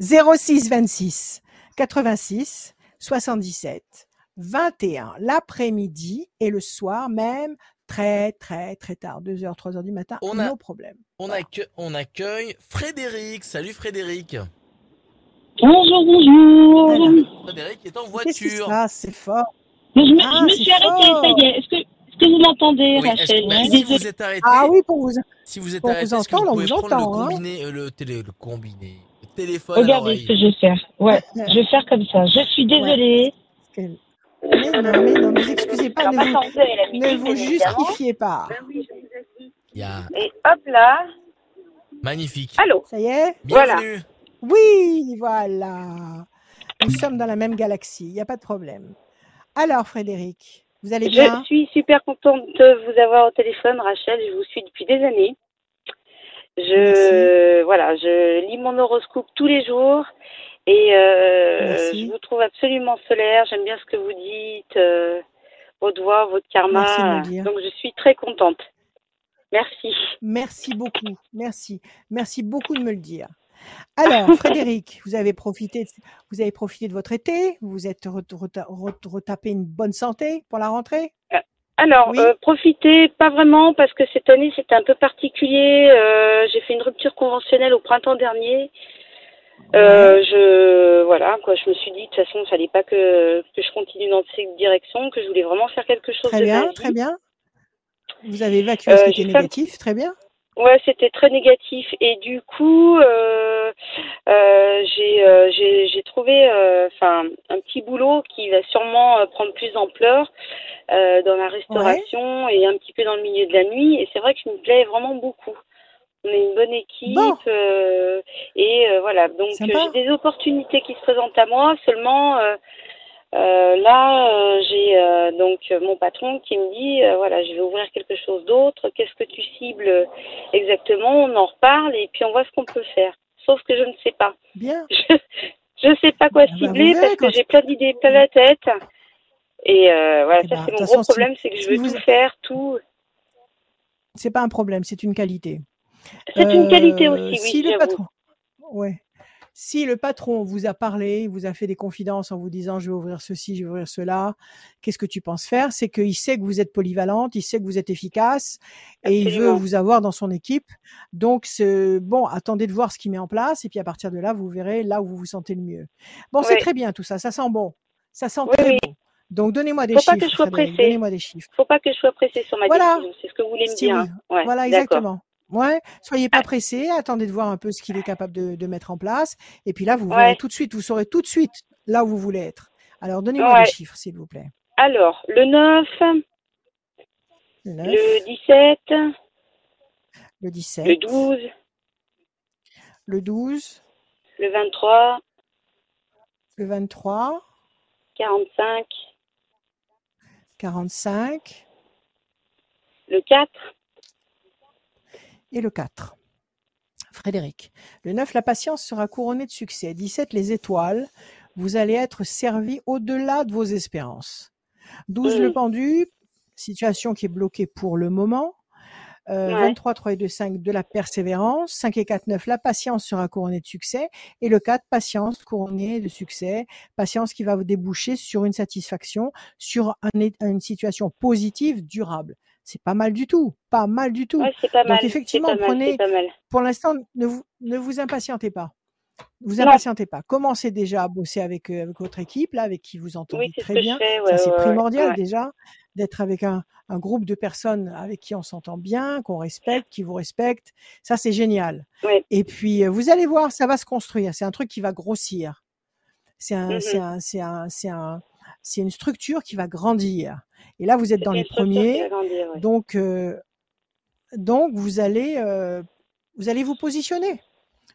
06 26 86 77 21 l'après-midi et le soir même très très très tard, 2h, 3h du matin, on a, nos problèmes. On, on accueille Frédéric. Salut Frédéric. Bonjour, bonjour. Frédéric est en voiture. Ah, c'est fort. je me, ah, je me suis arrêtée, ça y est. Est-ce que, est que vous m'entendez, Rachel? Si vous êtes arrêté, ah oui, pour vous, si vous êtes arrêté, est-ce que vous pouvez prendre le hein. combiné, euh, le, télé, le combiné, le téléphone Regardez ce que je vais faire. Ouais, je vais faire comme ça. Je suis désolée. Mais non, mais non, ne vous excusez pas, ne vous, ne vous justifiez pas. Yeah. Et hop là. Magnifique. Allô. Ça y est Bienvenue. Oui, voilà. Nous sommes dans la même galaxie, il n'y a pas de problème. Alors, Frédéric, vous allez bien Je suis super contente de vous avoir au téléphone, Rachel. Je vous suis depuis des années. Je, voilà, je lis mon horoscope tous les jours et euh, je vous trouve absolument solaire. J'aime bien ce que vous dites, euh, votre voix, votre karma. Donc je suis très contente. Merci. Merci beaucoup. Merci. Merci beaucoup de me le dire. Alors, <laughs> Frédéric, vous avez profité, de, vous avez profité de votre été. Vous êtes retapé une bonne santé pour la rentrée? Euh, alors, euh, profiter, pas vraiment, parce que cette année c'était un peu particulier. J'ai fait une rupture conventionnelle au printemps dernier euh, je voilà quoi, je me suis dit de toute façon, il fallait pas que, que je continue dans cette direction, que je voulais vraiment faire quelque chose très bien, Très bien, Vous avez évacué ce euh, qui était négatif, très bien. Ouais, c'était très négatif. Et du coup, euh, euh, j'ai, j'ai, trouvé enfin un petit boulot qui va sûrement prendre plus d'ampleur dans la restauration et un petit peu dans le milieu de la nuit. Et c'est vrai que je me plais vraiment beaucoup. On est une bonne équipe et voilà. Donc j'ai des opportunités qui se présentent à moi. Seulement euh, là, euh, j'ai euh, donc mon patron qui me dit voilà, je vais ouvrir quelque chose d'autre. Qu'est-ce que tu cibles exactement? On en reparle et puis on voit ce qu'on peut faire. Sauf que je ne sais pas. Bien. <laughs> Je ne sais pas quoi ah bah, cibler parce que j'ai plein d'idées plein la tête. Et voilà, eh ça ben, c'est mon gros problème, c'est que je veux tout faire, tout. C'est pas un problème, c'est une qualité. C'est une qualité aussi, oui. Si le patron, ouais. Si le patron vous a parlé, vous a fait des confidences en vous disant je vais ouvrir ceci, je vais ouvrir cela, qu'est-ce que tu penses faire? C'est qu'il sait que vous êtes polyvalente, il sait que vous êtes efficace et il veut vous avoir dans son équipe. Donc, bon, attendez de voir ce qu'il met en place et puis à partir de là, vous verrez là où vous vous sentez le mieux. Bon, c'est très bien tout ça, ça sent bon. Ça sent très bon. Donc, donnez-moi des Faut chiffres. Pas que je sois pressée. Donnez-moi des chiffres. Faut pas que je sois pressée sur ma décision. C'est ce que vous voulez me dire. Hein. voilà, exactement. Ouais, soyez pas pressé, attendez de voir un peu ce qu'il est capable de, mettre en place. Et puis là, vous verrez tout de suite, vous saurez tout de suite là où vous voulez être. Alors, donnez-moi des chiffres, s'il vous plaît. Alors, le 9, le, 17, le 17, le 12, le 12, le 23, le 23, 45, 45, le 4, et le 4. Frédéric. Le 9, la patience sera couronnée de succès. 17, les étoiles. Vous allez être servi au-delà de vos espérances. 12, le pendu. Situation qui est bloquée pour le moment. 23, 3 et 2, 5 de la persévérance. 5 et 4, 9, la patience sera couronnée de succès. Et le 4, patience couronnée de succès. Patience qui va vous déboucher sur une satisfaction, sur une situation positive, durable c'est pas mal du tout, pas mal du tout. Donc effectivement, prenez, pour l'instant, ne vous, ne vous impatientez pas. Vous impatientez pas. Commencez déjà à bosser avec, euh, avec votre équipe, là, avec qui vous entendez très bien. Ça, c'est primordial déjà, d'être avec un, un, groupe de personnes avec qui on s'entend bien, qu'on respecte, qui vous respectent. Ça, c'est génial. Et puis, euh, vous allez voir, ça va se construire. C'est un truc qui va grossir. C'est un, mmh un, un, une structure qui va grandir. Et là, vous êtes dans les premiers. Donc, euh, donc vous allez, euh, vous allez vous positionner.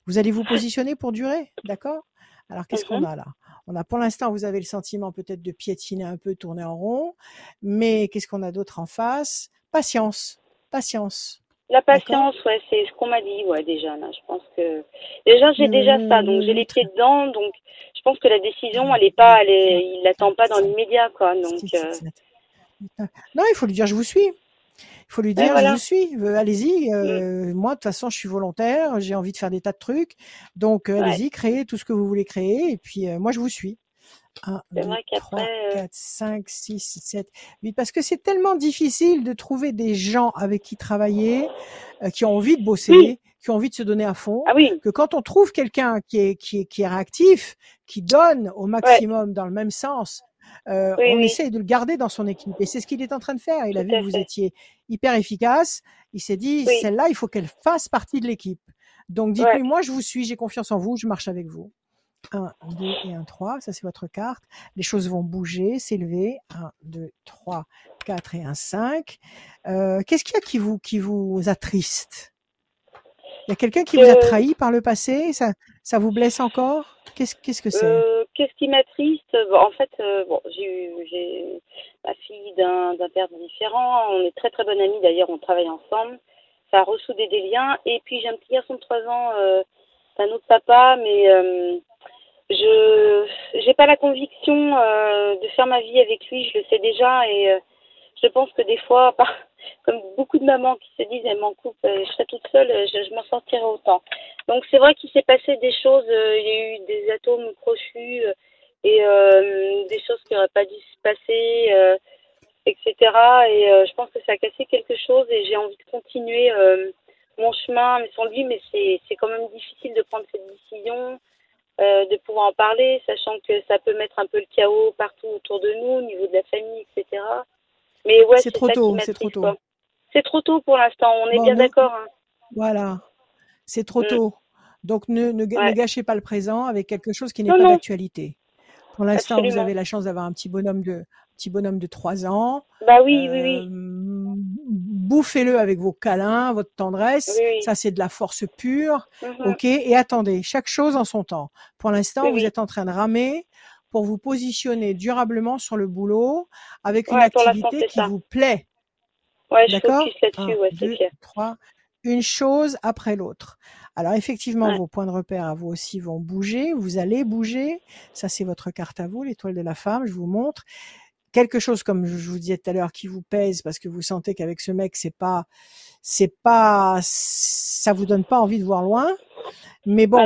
Vous allez vous positionner pour durer, d'accord? Alors, qu'est-ce qu'on mmh a là? On a pour l'instant, vous avez le sentiment peut-être de piétiner un peu, tourner en rond, mais qu'est-ce qu'on a d'autre en face? Patience, patience. La patience, ouais, c'est ce qu'on m'a dit, ouais, déjà. Là, je pense que déjà j'ai déjà ça, donc j'ai les pieds dedans, donc je pense que la décision, elle est pas, elle est, il l'attend pas dans l'immédiat, quoi. Donc euh, non, il faut lui dire je vous suis. Il faut lui dire je vous suis. Euh, allez-y. Euh, moi, de toute façon, je suis volontaire. J'ai envie de faire des tas de trucs. Donc, euh, allez-y, créez tout ce que vous voulez créer. Et puis, moi, je vous suis. 1, 2, 3, 4, 5, 6, 7, 8. Parce que c'est tellement difficile de trouver des gens avec qui travailler, qui ont envie de bosser, qui ont envie de se donner à fond, ah que quand on trouve quelqu'un qui est, qui, est, qui est réactif, qui donne au maximum dans le même sens, euh, on essaye de le garder dans son équipe. Et c'est ce qu'il est en train de faire. Il a vu que vous étiez hyper efficace. Il s'est dit, celle-là, il faut qu'elle fasse partie de l'équipe. Donc, dites-lui, moi, je vous suis, j'ai confiance en vous, je marche avec vous. 1, 2 et 1, 3, ça c'est votre carte. Les choses vont bouger, s'élever. 1, 2, 3, 4 et 1, 5. Euh, qu'est-ce qu'il y a qui vous, qui vous attriste? Il y a quelqu'un qui vous a trahi par le passé? Ça, ça vous blesse encore? Qu'est-ce qu'est-ce que c'est? Euh, Qu'est-ce qui m'attriste? En fait, euh, bon, j'ai ma fille d'un père différent. On est très très bonnes amies d'ailleurs. On travaille ensemble. Ça a ressoudé des liens. Et puis j'ai un petit garçon de 3 ans, euh, un autre papa, mais euh, je j'ai pas la conviction de faire ma vie avec lui. Je le sais déjà et je pense que des fois, <laughs> comme beaucoup de mamans qui se disent, elles m'en coupent, je serai toute seule, je, je m'en sortirai autant. Donc c'est vrai qu'il s'est passé des choses, il y a eu des atomes crochus et euh, des choses qui n'auraient pas dû se passer, euh, etc. Et euh, je pense que ça a cassé quelque chose et j'ai envie de continuer mon chemin, mais sans lui, mais c'est quand même difficile de prendre cette décision, de pouvoir en parler, sachant que ça peut mettre un peu le chaos partout autour de nous, au niveau de la famille, etc. Mais ouais, c'est trop, tôt, c'est trop tôt. C'est trop tôt pour l'instant, on est bien d'accord. Hein. Voilà. C'est trop mmh. tôt. Donc ne, ne, gâchez pas le présent avec quelque chose qui n'est pas d'actualité. Pour l'instant, vous avez la chance d'avoir un petit bonhomme de petit bonhomme de 3 ans. Bah oui, oui, oui. Bouffez-le avec vos câlins, votre tendresse. Ça, c'est de la force pure. Mmh ok. Et attendez, chaque chose en son temps. Pour l'instant, vous êtes en train de ramer pour vous positionner durablement sur le boulot avec une activité qui vous plaît. Ouais, D'accord. ouais, trois, une chose après l'autre. Alors effectivement, vos points de repère à vous aussi vont bouger. Vous allez bouger. Ça, c'est votre carte à vous, l'étoile de la femme. Je vous montre quelque chose comme je vous disais tout à l'heure qui vous pèse parce que vous sentez qu'avec ce mec c'est pas c'est pas ça vous donne pas envie de voir loin mais bon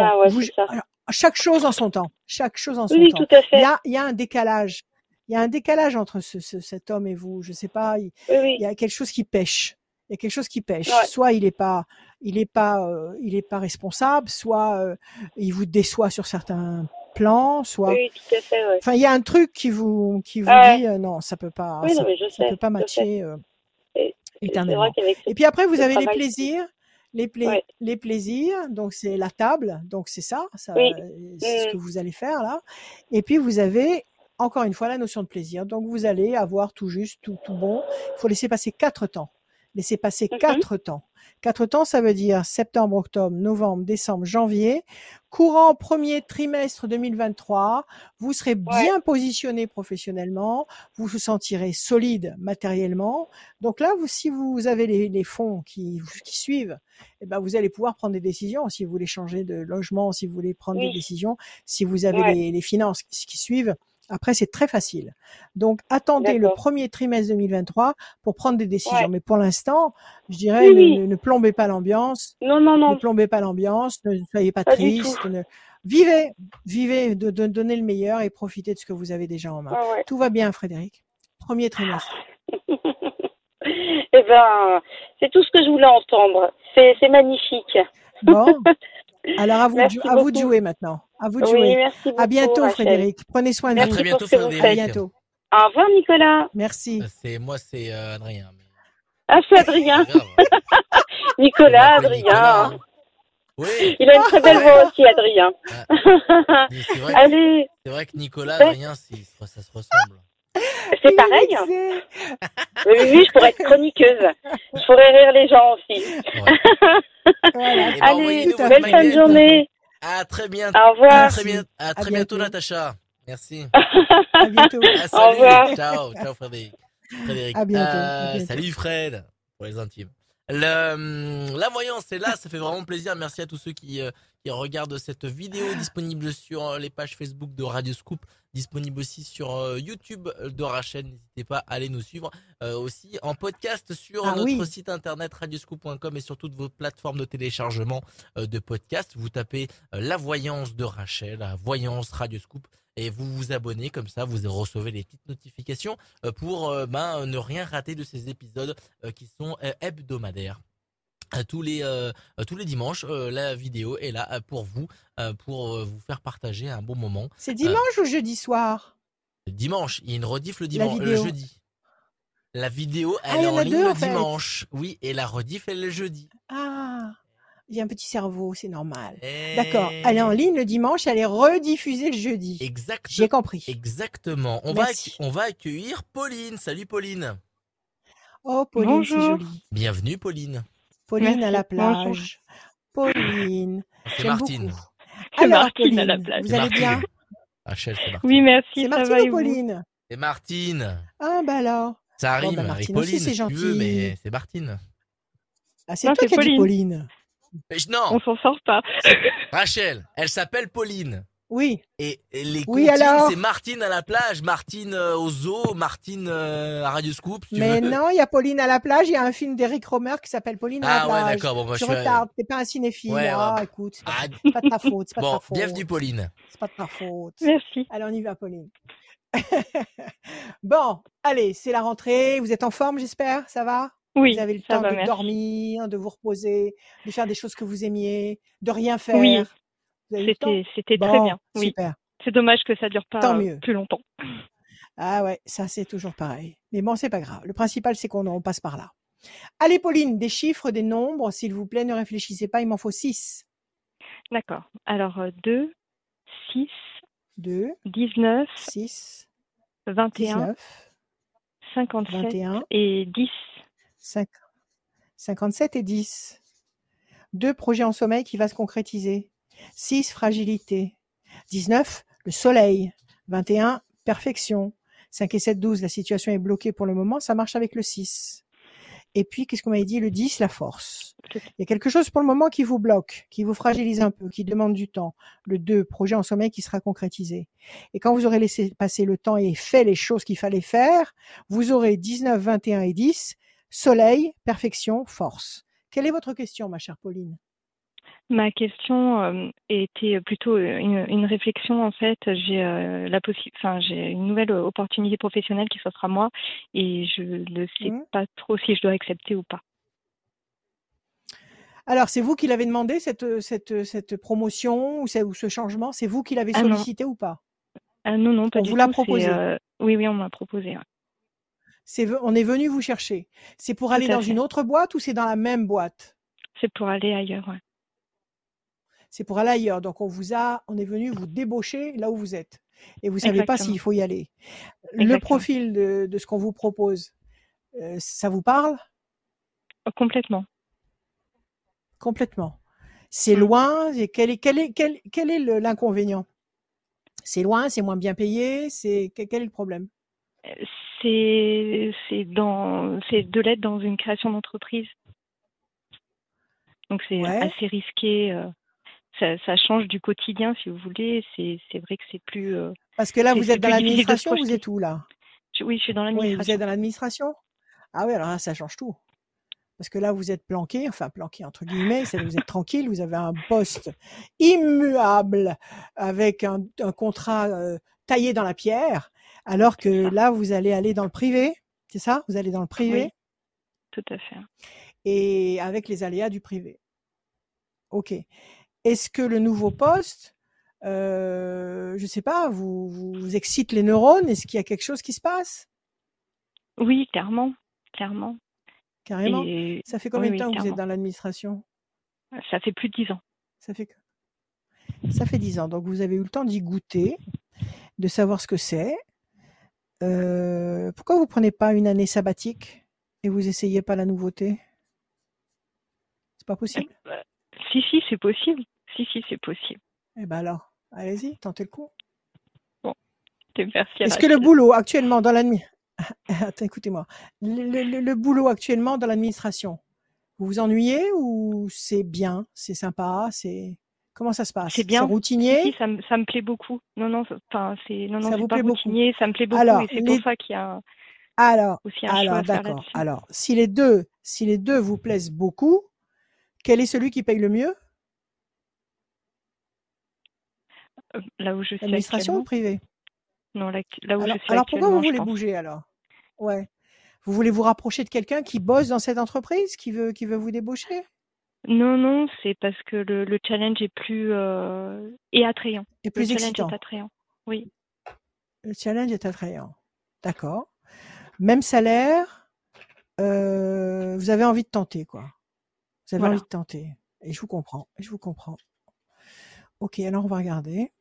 chaque chose en son temps chaque chose en son oui, temps tout à fait. il y a il y a un décalage il y a un décalage entre ce, cet homme et vous je sais pas il, il y a quelque chose qui pêche il y a quelque chose qui pêche. Soit il est pas, il est pas, euh, il est pas responsable, soit euh, il vous déçoit sur certains plans, soit. Oui, tout à fait. Ouais. Enfin, il y a un truc qui vous, qui vous dit euh, non, ça peut pas, oui, ça, non, je ça sais, peut pas matcher et, éternellement. Et puis après, vous avez les plaisirs. Les, pla les plaisirs, donc c'est la table, donc c'est ça, ça c'est ce que mmh. vous allez faire là. Et puis vous avez encore une fois la notion de plaisir. Donc vous allez avoir tout juste, tout, tout bon. Il faut laisser passer quatre temps. Laissez passer mmh quatre temps. Quatre temps, ça veut dire septembre, octobre, novembre, décembre, janvier. Courant premier trimestre 2023, vous serez bien positionné professionnellement, vous vous sentirez solide matériellement. Donc là, vous, si vous avez les, fonds qui, qui suivent, eh ben vous allez pouvoir prendre des décisions. Si vous voulez changer de logement, si vous voulez prendre des décisions, si vous avez les, les, finances qui suivent, après, c'est très facile. Donc, attendez le premier trimestre 2023 pour prendre des décisions. Mais pour l'instant, je dirais, ne, plombez pas l'ambiance. Non, non, non. Ne plombez pas l'ambiance. Ne soyez pas, triste. Vivez, vivez, de, donner le meilleur et profitez de ce que vous avez déjà en main. Tout va bien, Frédéric. Premier trimestre. <laughs> eh ben, c'est tout ce que je voulais entendre. C'est magnifique. Bon. <laughs> Alors à vous, de, à vous de jouer maintenant. À vous de jouer. merci à bientôt, Frédéric. Prenez soin de vous. À très bientôt, Frédéric. À bientôt. Au revoir, Nicolas. Merci. Euh, c'est moi, c'est euh, Adrien. Ah, c'est Adrien. <laughs> Nicolas, Adrien. Oui. Il a une très belle voix aussi, Adrien. Ah. C'est vrai, <laughs> Allez. C'est vrai que Nicolas, Adrien, ça se ressemble. C'est pareil. oui, oui, je pourrais être chroniqueuse. Je pourrais rire les gens aussi. Ben, Allez, belle fin de journée. À très bientôt. Au revoir. À très, bien, à très bientôt, Natacha. Merci. <laughs> à bientôt. Ah, Au revoir. Ciao, ciao Frédéric. Frédéric. À bientôt. Euh, salut Fred, pour les intimes. Le, hum, la voyance est là, ça fait vraiment plaisir. Merci à tous ceux qui, euh, qui regardent cette vidéo disponible sur euh, les pages Facebook de Radio Scoop, disponible aussi sur euh, YouTube de Rachel. N'hésitez pas à aller nous suivre aussi en podcast sur ah notre site internet radioscoop.com et sur toutes vos plateformes de téléchargement de podcasts. Vous tapez la voyance de Rachel, la voyance Radio Scoop et vous vous abonnez comme ça, vous recevez les petites notifications euh, pour euh, ben, ne rien rater de ces épisodes euh, qui sont hebdomadaires. Tous les tous les dimanches, la vidéo est là pour vous, pour vous faire partager un bon moment. C'est dimanche ou jeudi soir? Dimanche, il y a une rediff le dimanche, le jeudi. La vidéo, elle ah, est en ligne le dimanche. Oui, et la rediff, elle est le jeudi. Ah il y a un petit cerveau, c'est normal. D'accord. Elle est en ligne le dimanche, elle est rediffusée le jeudi. Exact. J'ai compris. Exactement. On va, on va accueillir Pauline. Salut Pauline. Oh Pauline, c'est joli. Bienvenue Pauline. Pauline à la plage. Pauline. C'est Martine. C'est Martine à la plage. Vous allez bien? Rachel, c'est Oui, merci. C'est Martine ou Pauline? C'est Martine. Ah bah alors. Ça arrive bah, avec Pauline, si tu veux, mais c'est Martine. Ah, c'est toi qui as dit Pauline. Non. On s'en sort pas. <laughs> Rachel, elle s'appelle Pauline. Oui. Et, les oui, c'est Martine à la plage, Martine euh, au zoo, Martine euh, à Radio Scoop. Mais non, il y a Pauline à la plage. Il y a un film d'Eric Romer qui s'appelle Pauline à la plage. Ah ouais, d'accord. Bon, moi, je suis retarde. T'es pas un cinéphile. ah, écoute, c'est pas, pas, de ta faute. C'est pas bon, de ta faute. bienvenue Pauline. C'est pas de ta faute. Merci. Allez, on y va, Pauline. <laughs> bon, allez, c'est la rentrée. Vous êtes en forme, j'espère. Ça va? Oui, vous avez le temps de dormir, de vous reposer, de faire des choses que vous aimiez, de rien faire. Oui, c'était c'était très bien. Oui. Super. C'est dommage que ça dure pas plus longtemps. Ah ouais, ça c'est toujours pareil. Mais bon, c'est pas grave. Le principal c'est qu'on passe par là. Allez, Pauline, des chiffres, des nombres, s'il vous plaît, ne réfléchissez pas, il m'en faut 6. D'accord. Alors, 2, 6, 2, 19, 6, 21, 19, 57 21, et 10. 5, 57 et 10. Deux projets en sommeil qui va se concrétiser. 6, fragilité. 19, le soleil. 21, perfection. 5 et 7, 12, la situation est bloquée pour le moment, ça marche avec le 6. Et puis, qu'est-ce qu'on m'avait dit? Le 10, la force. Il y a quelque chose pour le moment qui vous bloque, qui vous fragilise un peu, qui demande du temps. Le 2, projet en sommeil qui sera concrétisé. Et quand vous aurez laissé passer le temps et fait les choses qu'il fallait faire, vous aurez 19, 21 et 10, soleil, perfection, force. Quelle est votre question, ma chère Pauline? Ma question était plutôt une, réflexion en fait. J'ai la enfin j'ai une nouvelle opportunité professionnelle qui s'offre à moi et je ne sais mmh. pas trop si je dois accepter ou pas. Alors c'est vous qui l'avez demandé cette, cette, cette promotion ou, ce changement? C'est vous qui l'avez ah sollicité ou pas? Ah Non non pas on vous l'a proposé. oui oui on m'a proposé. C'est on est venu vous chercher. C'est pour aller dans une autre boîte ou c'est dans la même boîte? C'est pour aller ailleurs. Ouais c'est pour aller ailleurs. Donc on vous a, on est venu vous débaucher là où vous êtes. Et vous savez pas s'il faut y aller. Le profil de, ce qu'on vous propose, euh, ça vous parle? Oh, Complètement. Complètement. C'est mmh. loin. Et quel est, quel est, quel, quel est l'inconvénient? C'est loin, c'est moins bien payé. C'est quel est le problème? C'est c'est dans c'est de l'aide dans une création d'entreprise. Donc c'est assez risqué. Euh ça, change du quotidien, si vous voulez. C'est, vrai que c'est plus. Euh, Parce que là, vous êtes dans l'administration, vous êtes où là? Oui, je suis dans l'administration. Oui, vous êtes dans l'administration? Ah oui, alors là, ça change tout. Parce que là, vous êtes planqué, enfin planqué entre guillemets, vous êtes tranquille, vous avez un poste immuable avec un, contrat euh, taillé dans la pierre, alors que là, vous allez aller dans le privé, c'est ça? Vous allez dans le privé? Oui, Tout à fait. Et avec les aléas du privé. Ok. Est-ce que le nouveau poste, euh, je sais pas, vous, vous, excite les neurones? Est-ce qu'il y a quelque chose qui se passe? Oui, clairement, clairement. Carrément? ça fait combien de temps que vous êtes dans l'administration? Ça fait plus de dix ans. Ça fait ça fait dix ans. Donc vous avez eu le temps d'y goûter, de savoir ce que c'est. Euh, pourquoi vous prenez pas une année sabbatique et vous essayez pas la nouveauté? C'est pas possible? Euh, Si, si, c'est possible. Si, si, c'est possible. Eh ben alors, allez-y, tentez le coup. Bon, merci. Est-ce que le boulot actuellement dans l'administration... <laughs> Attends, écoutez-moi. Le, boulot actuellement dans l'administration, vous vous ennuyez ou c'est bien, c'est sympa, c'est comment ça se passe? C'est bien. routinier? Ça, me, ça me plaît beaucoup. Non, non, enfin c'est non, non, ça vous pas plaît routinier, beaucoup. ça me plaît beaucoup. Alors, et c'est pour ça qu'il y a alors, aussi un alors, d'accord. Alors, si les deux, si les deux vous plaisent beaucoup, quel est celui qui paye le mieux? Là où je suis Administration ou privé Non, là, là où alors, je suis alors pourquoi vous voulez bouger alors? Ouais. Vous voulez vous rapprocher de quelqu'un qui bosse dans cette entreprise, qui veut, qui veut vous débaucher? Non, non, c'est parce que le, le challenge est plus euh, est attrayant. Et plus le excitant. challenge est attrayant. Oui. Le challenge est attrayant. D'accord. Même salaire. Euh, vous avez envie de tenter, quoi. Vous avez envie de tenter. Et je vous comprends. Et je vous comprends. Ok, alors on va regarder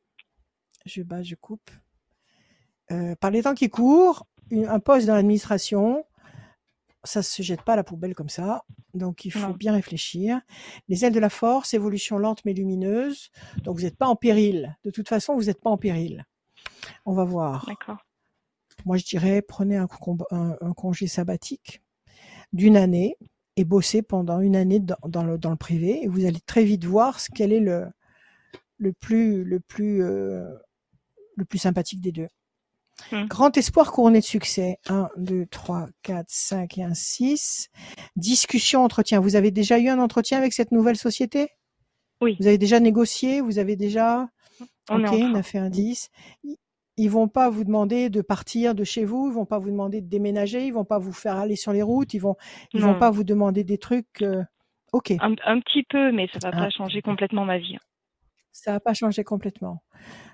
je bats, je coupe. Euh, par les temps qui courent, un poste dans l'administration, ça se jette pas à la poubelle comme ça. Donc il faut bien réfléchir. Les ailes de la force, évolution lente mais lumineuse. Donc vous n'êtes pas en péril. De toute façon, vous n'êtes pas en péril. On va voir. D'accord. Moi, je dirais prenez un, congé sabbatique d'une année et bossez pendant une année dans, le, dans, le, privé et vous allez très vite voir ce quel est le, le plus le plus euh, le plus sympathique des deux. Mmh. Grand espoir couronné de succès. 1, 2, 3, 4, 5 et un 6. Discussion, entretien. Vous avez déjà eu un entretien avec cette nouvelle société? Oui. Vous avez déjà négocié? Vous avez déjà... On ok, on a fait un 10. Ils vont pas vous demander de partir de chez vous, ils vont pas vous demander de déménager, ils vont pas vous faire aller sur les routes, ils vont ils vont pas vous demander des trucs. Euh, ok. Un, petit peu, mais ça va pas changer complètement ma vie. Ça n'a pas changé complètement.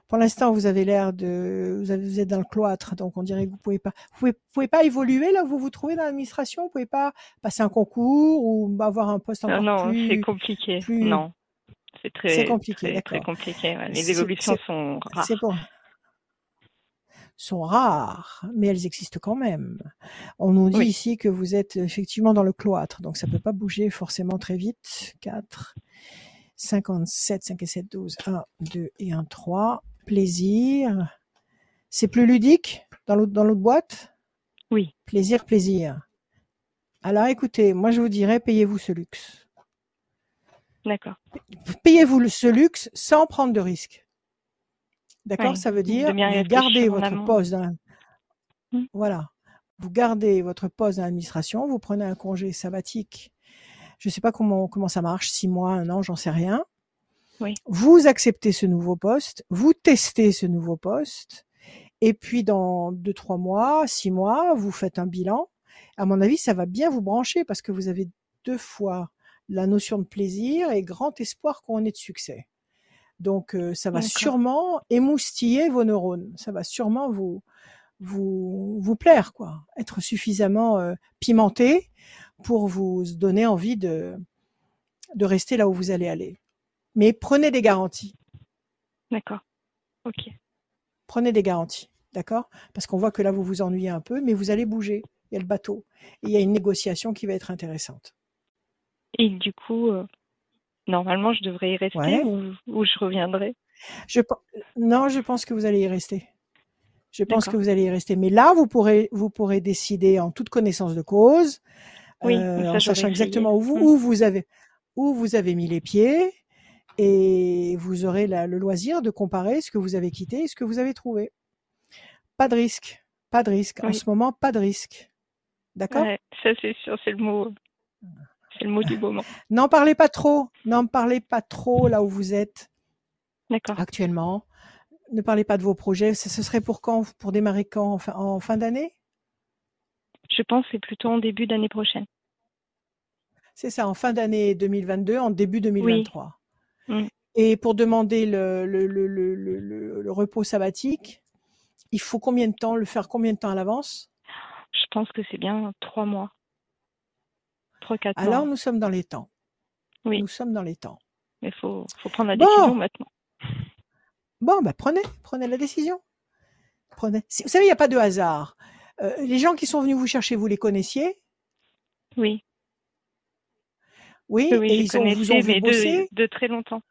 Pour l'instant, vous avez l'air de, vous, êtes dans le cloître, donc on dirait que vous pouvez pas, vous pouvez, pas évoluer là où vous vous trouvez dans l'administration. Vous pouvez pas passer un concours ou avoir un poste encore non, plus. Non, c'est compliqué. Non, c'est très, compliqué. Très, compliqué. Les évolutions sont rares. C'est bon sont rares, mais elles existent quand même. On nous dit ici que vous êtes effectivement dans le cloître, donc ça peut pas bouger forcément très vite. 4, 57, 5 et 7, 12, 1, 2 et 1, 3 plaisir. C'est plus ludique dans l'autre dans l'autre boîte? Oui. Plaisir, plaisir. Alors écoutez, moi je vous dirais payez-vous ce luxe. D'accord. Payez-vous ce luxe sans prendre de risques. D'accord? Ça veut dire vous gardez votre poste dans... Mmh. Voilà. Vous gardez votre poste dans l'administration, vous prenez un congé sabbatique. Je ne sais pas comment comment ça marche, six mois, un an, j'en sais rien. Vous acceptez ce nouveau poste, vous testez ce nouveau poste, et puis dans deux, trois mois, six mois, vous faites un bilan. À mon avis, ça va bien vous brancher parce que vous avez deux fois la notion de plaisir et grand espoir qu'on ait de succès. Donc, euh, ça va sûrement émoustiller vos neurones. Ça va sûrement vous vous vous plaire, quoi. Être suffisamment euh, pimenté pour vous donner envie de de rester là où vous allez aller mais prenez des garanties. D'accord. Ok. Prenez des garanties, d'accord? Parce qu'on voit que là, vous vous ennuyez un peu, mais vous allez bouger. Il y a le bateau. Et il y a une négociation qui va être intéressante. Et du coup, euh, normalement, je devrais y rester ou, je reviendrai? Je, Non, je pense que vous allez y rester. Je pense que vous allez y rester. Mais là, vous pourrez, vous pourrez décider en toute connaissance de cause, oui, euh, en sachant exactement où vous, mmh. où vous avez, où vous avez mis les pieds, et vous aurez le loisir de comparer ce que vous avez quitté et ce que vous avez trouvé. Pas de risque, pas de risque. En ce moment, pas de risque. D'accord? Ça c'est sûr, c'est le mot, c'est le mot du moment. <laughs> N'en parlez pas trop, n'en parlez pas trop là où vous êtes. Actuellement, ne parlez pas de vos projets. Ce, serait pour quand? Pour démarrer quand? En fin, d'année? Je pense que c'est plutôt en début d'année prochaine. C'est ça, en fin d'année 2022, en début 2023. Mmh. Et pour demander le, le, le, le, repos sabbatique, il faut combien de temps, le faire combien de temps à l'avance? Je pense que c'est bien trois mois. Trois, quatre mois. Alors nous sommes dans les temps. Oui. Nous sommes dans les temps. Mais il faut, faut, prendre la décision maintenant. Bon, bah prenez, prenez la décision. Prenez. Vous savez, il n'y a pas de hasard. Euh, les gens qui sont venus vous chercher, vous les connaissiez? Oui. Oui, et ils ont, vous ont vu bosser? de, très longtemps.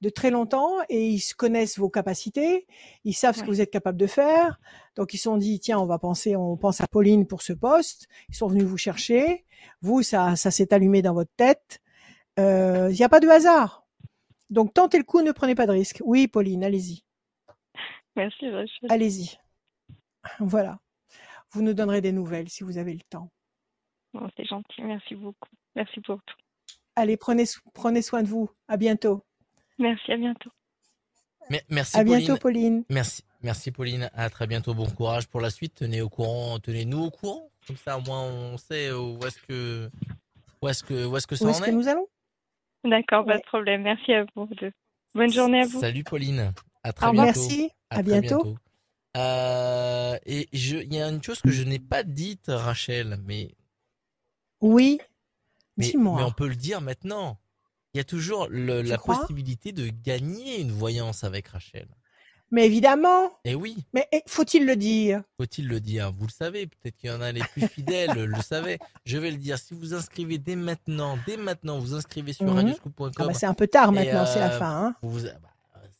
De très longtemps, et ils connaissent vos capacités, ils savent ce que vous êtes capable de faire. Donc ils se sont dit tiens, on va penser, on pense à Pauline pour ce poste. Ils sont venus vous chercher. Vous, ça, ça s'est allumé dans votre tête. Euh, il n'y a pas de hasard. Donc tentez le coup, ne prenez pas de risque. Oui, Pauline, allez-y. Merci, Rachel. Allez-y. Voilà. Vous nous donnerez des nouvelles si vous avez le temps. c'est gentil, merci beaucoup. Merci pour tout. Allez, prenez, prenez soin de vous. À bientôt. Merci, à bientôt. merci. À bientôt, Pauline. Merci, merci, Pauline. À très bientôt. Bon courage pour la suite. Tenez au courant, tenez-nous au courant. Comme ça, au moins, on sait où est-ce que, où est-ce que, où est-ce que ça où est-ce que nous allons? D'accord, pas de problème. Merci à vous deux. Bonne journée à vous. Salut, Pauline. À très bientôt. Merci. À, bientôt. Euh, et il y a une chose que je n'ai pas dite, Rachel, mais. Oui. Mais, on peut le dire maintenant. Il y a toujours la possibilité de gagner une voyance avec Rachel. Mais évidemment. Et eh oui. Mais eh, faut-il le dire? Faut-il le dire? Vous le savez. Peut-être qu'il y en a les plus <laughs> fidèles le savaient. Je vais le dire. Si vous inscrivez dès maintenant, dès maintenant, vous inscrivez sur mmh. radioscoop.com. Ah bah c'est un peu tard maintenant, c'est la euh, fin. Hein. vous, bah,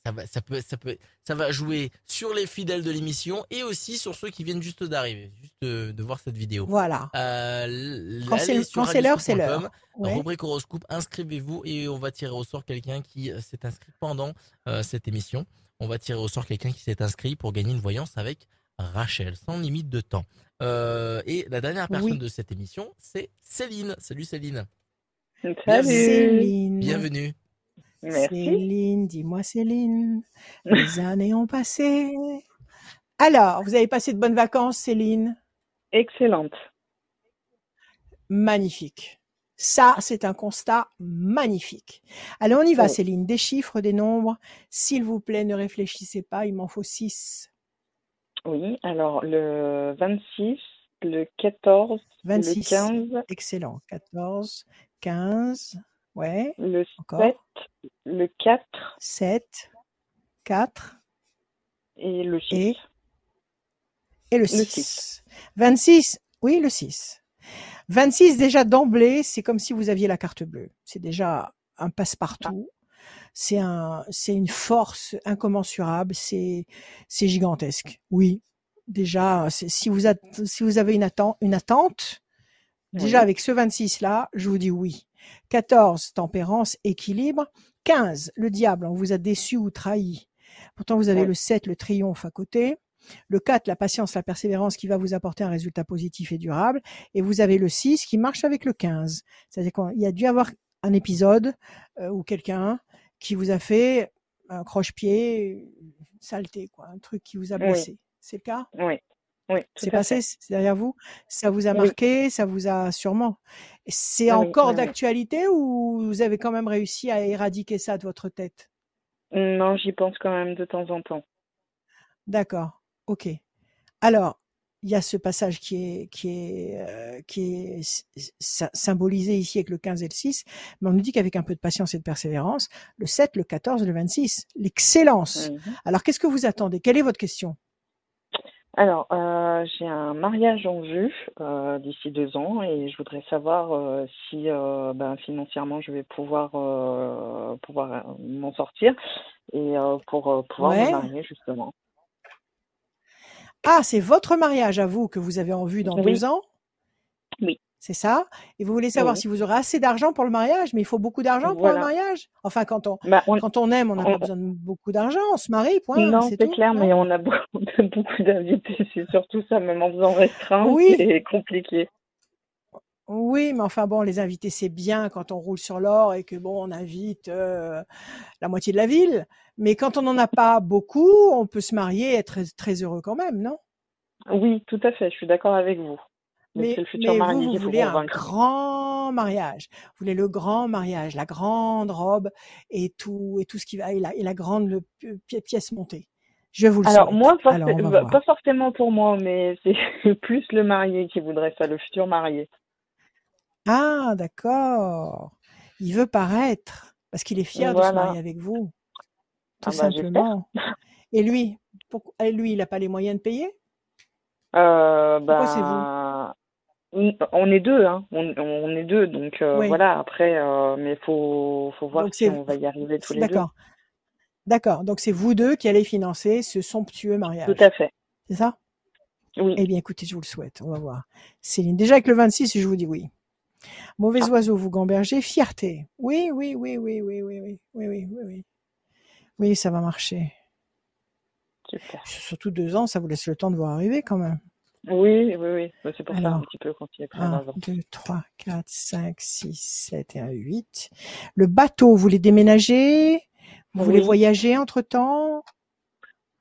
ça va, ça peut, ça peut, ça va jouer sur les fidèles de l'émission et aussi sur ceux qui viennent juste d'arriver, juste de, voir cette vidéo. Voilà. Euh, quand c'est l'heure, c'est l'heure. Rubrique horoscope, inscrivez-vous et on va tirer au sort quelqu'un qui euh, s'est inscrit pendant euh, cette émission. On va tirer au sort quelqu'un qui s'est inscrit pour gagner une voyance avec Rachel, sans limite de temps. et la dernière personne de cette émission, c'est Céline. Salut Céline. Salut. Céline. Bienvenue. Céline, dis-moi Céline, <laughs> les années ont passé. Alors, vous avez passé de bonnes vacances, Céline? Excellente. Magnifique. Ça, c'est un constat magnifique. Allez, on y va, Céline. Des chiffres, des nombres. S'il vous plaît, ne réfléchissez pas, il m'en faut 6. Oui, alors le 26, le 14, 26. le 15. Excellent. 14, 15, ouais. Le Encore. 7, le 4. 7, 4. Et le 6. Et, le 6. 26, oui, le 6. 26 déjà d'emblée, c'est comme si vous aviez la carte bleue. C'est déjà un passe-partout. C'est un, c'est une force incommensurable. C'est, c'est gigantesque. Oui, déjà, si vous, si vous avez une attente, une attente, déjà avec ce 26 là, je vous dis oui. 14, tempérance, équilibre. 15, le diable, on vous a déçu ou trahi. Pourtant, vous avez le 7, le triomphe à côté. Le 4, la patience, la persévérance qui va vous apporter un résultat positif et durable. Et vous avez le 6 qui marche avec le 15. C'est-à-dire qu'il y a dû avoir un épisode euh, ou quelqu'un qui vous a fait un croche-pied, saleté, quoi, un truc qui vous a blessé. C'est le cas? Oui. Oui, c'est passé, c'est derrière vous? Ça vous a marqué, ça vous a sûrement. C'est encore d'actualité ou vous avez quand même réussi à éradiquer ça de votre tête? Non, j'y pense quand même de temps en temps. D'accord. Ok. Alors, il y a ce passage qui est, qui est, euh, qui est symbolisé ici avec le 15 et le 6, mais on nous dit qu'avec un peu de patience et de persévérance, le 7, le 14, le 26, l'excellence. Mmh Alors, qu'est-ce que vous attendez? Quelle est votre question? Alors, euh, j'ai un mariage en vue euh, d'ici deux ans et je voudrais savoir si ben, financièrement je vais pouvoir pouvoir m'en sortir et pour pouvoir me marier justement. Ah, c'est votre mariage à vous que vous avez en vue dans deux ans? C'est ça Et vous voulez savoir si vous aurez assez d'argent pour le mariage Mais il faut beaucoup d'argent pour le mariage Enfin, quand on, bah, quand on aime, on n'a pas besoin de beaucoup d'argent, on se marie, point. Non, c'est clair, mais <laughs> on a beaucoup, beaucoup d'invités, c'est surtout ça, même en faisant restreint, oui. c'est compliqué. Oui, mais enfin bon, les invités, c'est bien quand on roule sur l'or et que bon, on invite euh, la moitié de la ville. Mais quand on n'en a pas beaucoup, on peut se marier et être très, heureux quand même, non? Oui, tout à fait, je suis d'accord avec vous. Mais, le futur vous, vous voulez un grand mariage. Vous voulez le grand mariage, la grande robe et tout, et tout ce qui va, et la, et la grande pièce montée. Je vous le Alors moi, Alors, pas forcément pour moi, mais <laughs> c'est plus le marié qui voudrait ça, le futur marié. Ah, d'accord. Il veut paraître parce qu'il est fier de se marier avec vous, tout ah bah, simplement. Et lui, et lui, il n'a pas les moyens de payer? Euh, Pourquoi c'est vous? bah, on est deux, hein. on, est deux, donc euh, voilà. Après, euh, mais faut, faut voir si on va y arriver tous les deux. D'accord, d'accord. Donc c'est vous deux qui allez financer ce somptueux mariage. Tout à fait. C'est ça? Oui. Eh bien, écoutez, je vous le souhaite. On va voir. Céline, déjà avec le 26, je vous dis oui. Mauvais ah. oiseau, vous gambergez. Fierté. Oui, oui, oui, oui, oui, oui, oui, oui, oui, oui, oui. Oui, ça va marcher. Surtout deux ans, ça vous laisse le temps de voir arriver quand même. Oui, oui, oui. Bah, c'est pour ça un petit peu quand il est très 1, 2, 3, 4, 5, 6, 7 et 1, 8. Le bateau, vous voulez déménager Vous voulez voyager entre-temps?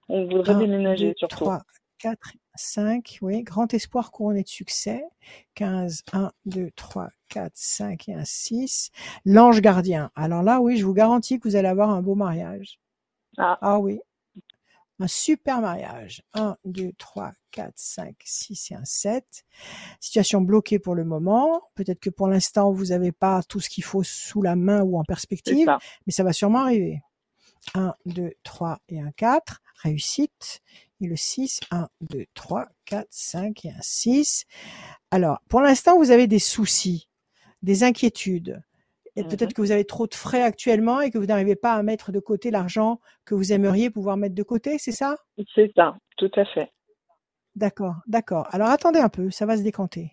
On voudrait déménager surtout. 3, 4, 5, oui, grand espoir couronné de succès. 15, 1, 2, 3, 4, 5 et 1, 6. L'ange gardien. Alors là, oui, je vous garantis que vous allez avoir un beau mariage. Ah, ah oui. Un super mariage. 1, 2, 3, 4, 5, 6 et 1, 7. Situation bloquée pour le moment. Peut-être que pour l'instant, vous n'avez pas tout ce qu'il faut sous la main ou en perspective, mais ça va sûrement arriver. 1, 2, 3 et 1, 4. Réussite et le 6, 1, 2, 3, 4, 5 et un 6. Alors, pour l'instant, vous avez des soucis, des inquiétudes. Et mmh peut-être que vous avez trop de frais actuellement et que vous n'arrivez pas à mettre de côté l'argent que vous aimeriez pouvoir mettre de côté, c'est ça? C'est ça, tout à fait. D'accord, d'accord. Alors attendez un peu, ça va se décanter.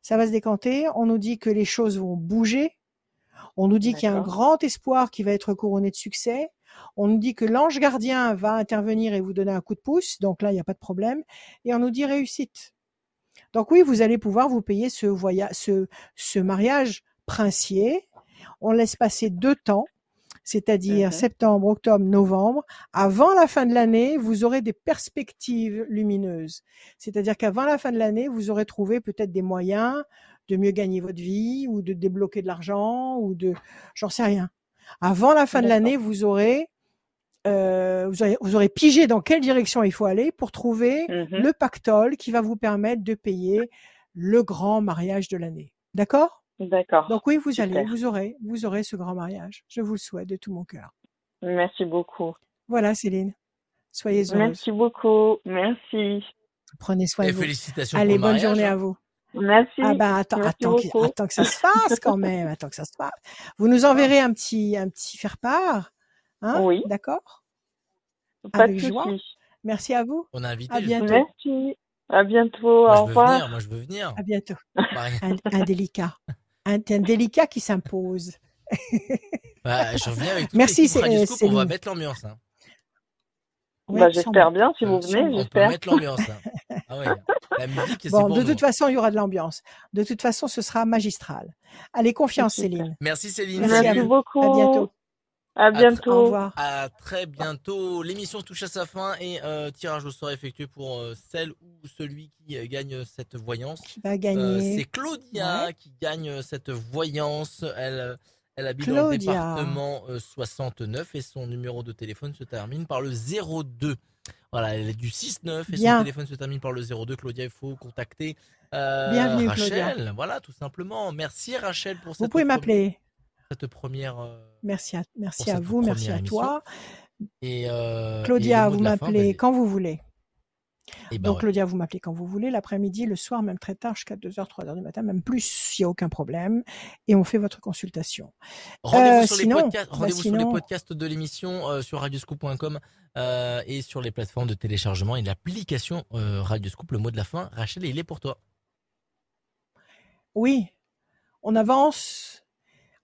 Ça va se décanter. On nous dit que les choses vont bouger. On nous dit qu'il y a un grand espoir qui va être couronné de succès. On nous dit que l'ange gardien va intervenir et vous donner un coup de pouce, donc là, il n'y a pas de problème. Et on nous dit réussite. Donc oui, vous allez pouvoir vous payer ce, voyage, ce, ce mariage princier. On laisse passer deux temps. c'est-à-dire mmh septembre, octobre, novembre, avant la fin de l'année, vous aurez des perspectives lumineuses. C'est-à-dire qu'avant la fin de l'année, vous aurez trouvé peut-être des moyens de mieux gagner votre vie ou de débloquer de l'argent ou de, j'en sais rien. Avant la fin de l'année, vous aurez, euh, vous aurez, vous aurez pigé dans quelle direction il faut aller pour trouver mmh le pactole qui va vous permettre de payer le grand mariage de l'année. D'accord? D'accord. Donc oui, vous allez, vous aurez, vous aurez ce grand mariage. Je vous le souhaite de tout mon cœur. Merci beaucoup. Voilà, Céline. Soyez heureuse. Merci beaucoup. Merci. Prenez soin Et de vous. félicitations Allez, pour bonne journée à vous. Merci. Ah bah attends, Merci attends, que- beaucoup. attends que ça se fasse quand même, attends que ça se fasse. Vous nous <laughs> enverrez un petit, un petit faire part, hein Oui. D'accord? Pas Avec de joie. souci. Merci à vous. On a invité. À bientôt. Merci. À bientôt. Moi, Au revoir. venir. Moi, je veux venir. À bientôt. Pareil. Un, un délicat, un, un délicat qui s'impose. <laughs> Bah, je reviens avec Merci, c'est- euh, On va mettre l'ambiance. Hein. Ouais, bah, j'espère bien si vous Euh, venez, on peut j'espère. mettre l'ambiance. hein. <laughs> Ah ouais. La musique, Bon, de nous. toute façon, il y aura de l'ambiance. De toute façon, ce sera magistral. Allez, confiance. Céline. Merci Céline. Merci à Merci Salut. vous. beaucoup. À bientôt. À Au bientôt. revoir. À très bientôt. L'émission touche à sa fin et euh, tirage au sort effectué pour euh, celle ou celui qui euh, gagne cette voyance. Qui va Euh, gagner c'est Claudia Ouais. qui gagne cette voyance. Elle, euh, elle habite Claudia. dans le département euh, 69 et son numéro de téléphone se termine par le 02. Voilà, elle est du 6-9 et Bien. son téléphone se termine par le 02. Claudia, il faut contacter euh, Bienvenue, Rachel. Claudia. Voilà, tout simplement. Merci Rachel pour Vous cette, pouvez premi- m'appeler. Cette première. euh, Merci à, merci vous, merci à toi. et, euh, et Claudia, vous m'appelez quand vous voulez. Eh ben Donc, ouais. Claudia, vous m'appelez quand vous voulez, l'après-midi, le soir, même très tard, jusqu'à 2h, 3h du matin, même plus, il n'y a aucun problème. Et on fait votre consultation. Rendez-vous Euh, sur, sinon, les, podcasts, bah sur les podcasts de l'émission euh, sur radioscoop.com euh, et sur les plateformes de téléchargement et l'application Radioscoop. Le mot de la fin, Rachel, il est pour toi. Oui, on avance.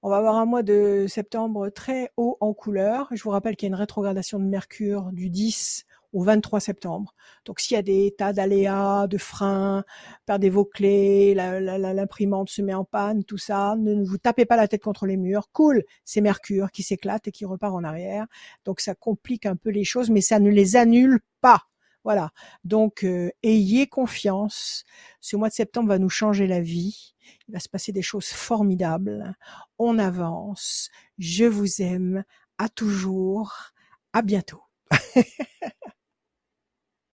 On va avoir un mois de septembre très haut en couleur. Je vous rappelle qu'il y a une rétrogradation de Mercure du 10 au 23 septembre. Donc s'il y a des tas d'aléas, de freins, perdez vos clés, l'imprimante se met en panne, tout ça, ne ne vous tapez pas la tête contre les murs. Cool, c'est Mercure qui s'éclate et qui repart en arrière. Donc ça complique un peu les choses, mais ça ne les annule pas. Voilà. Donc euh, ayez confiance. Ce mois de septembre va nous changer la vie. Il va se passer des choses formidables. On avance. Je vous aime. À toujours. À bientôt. <laughs>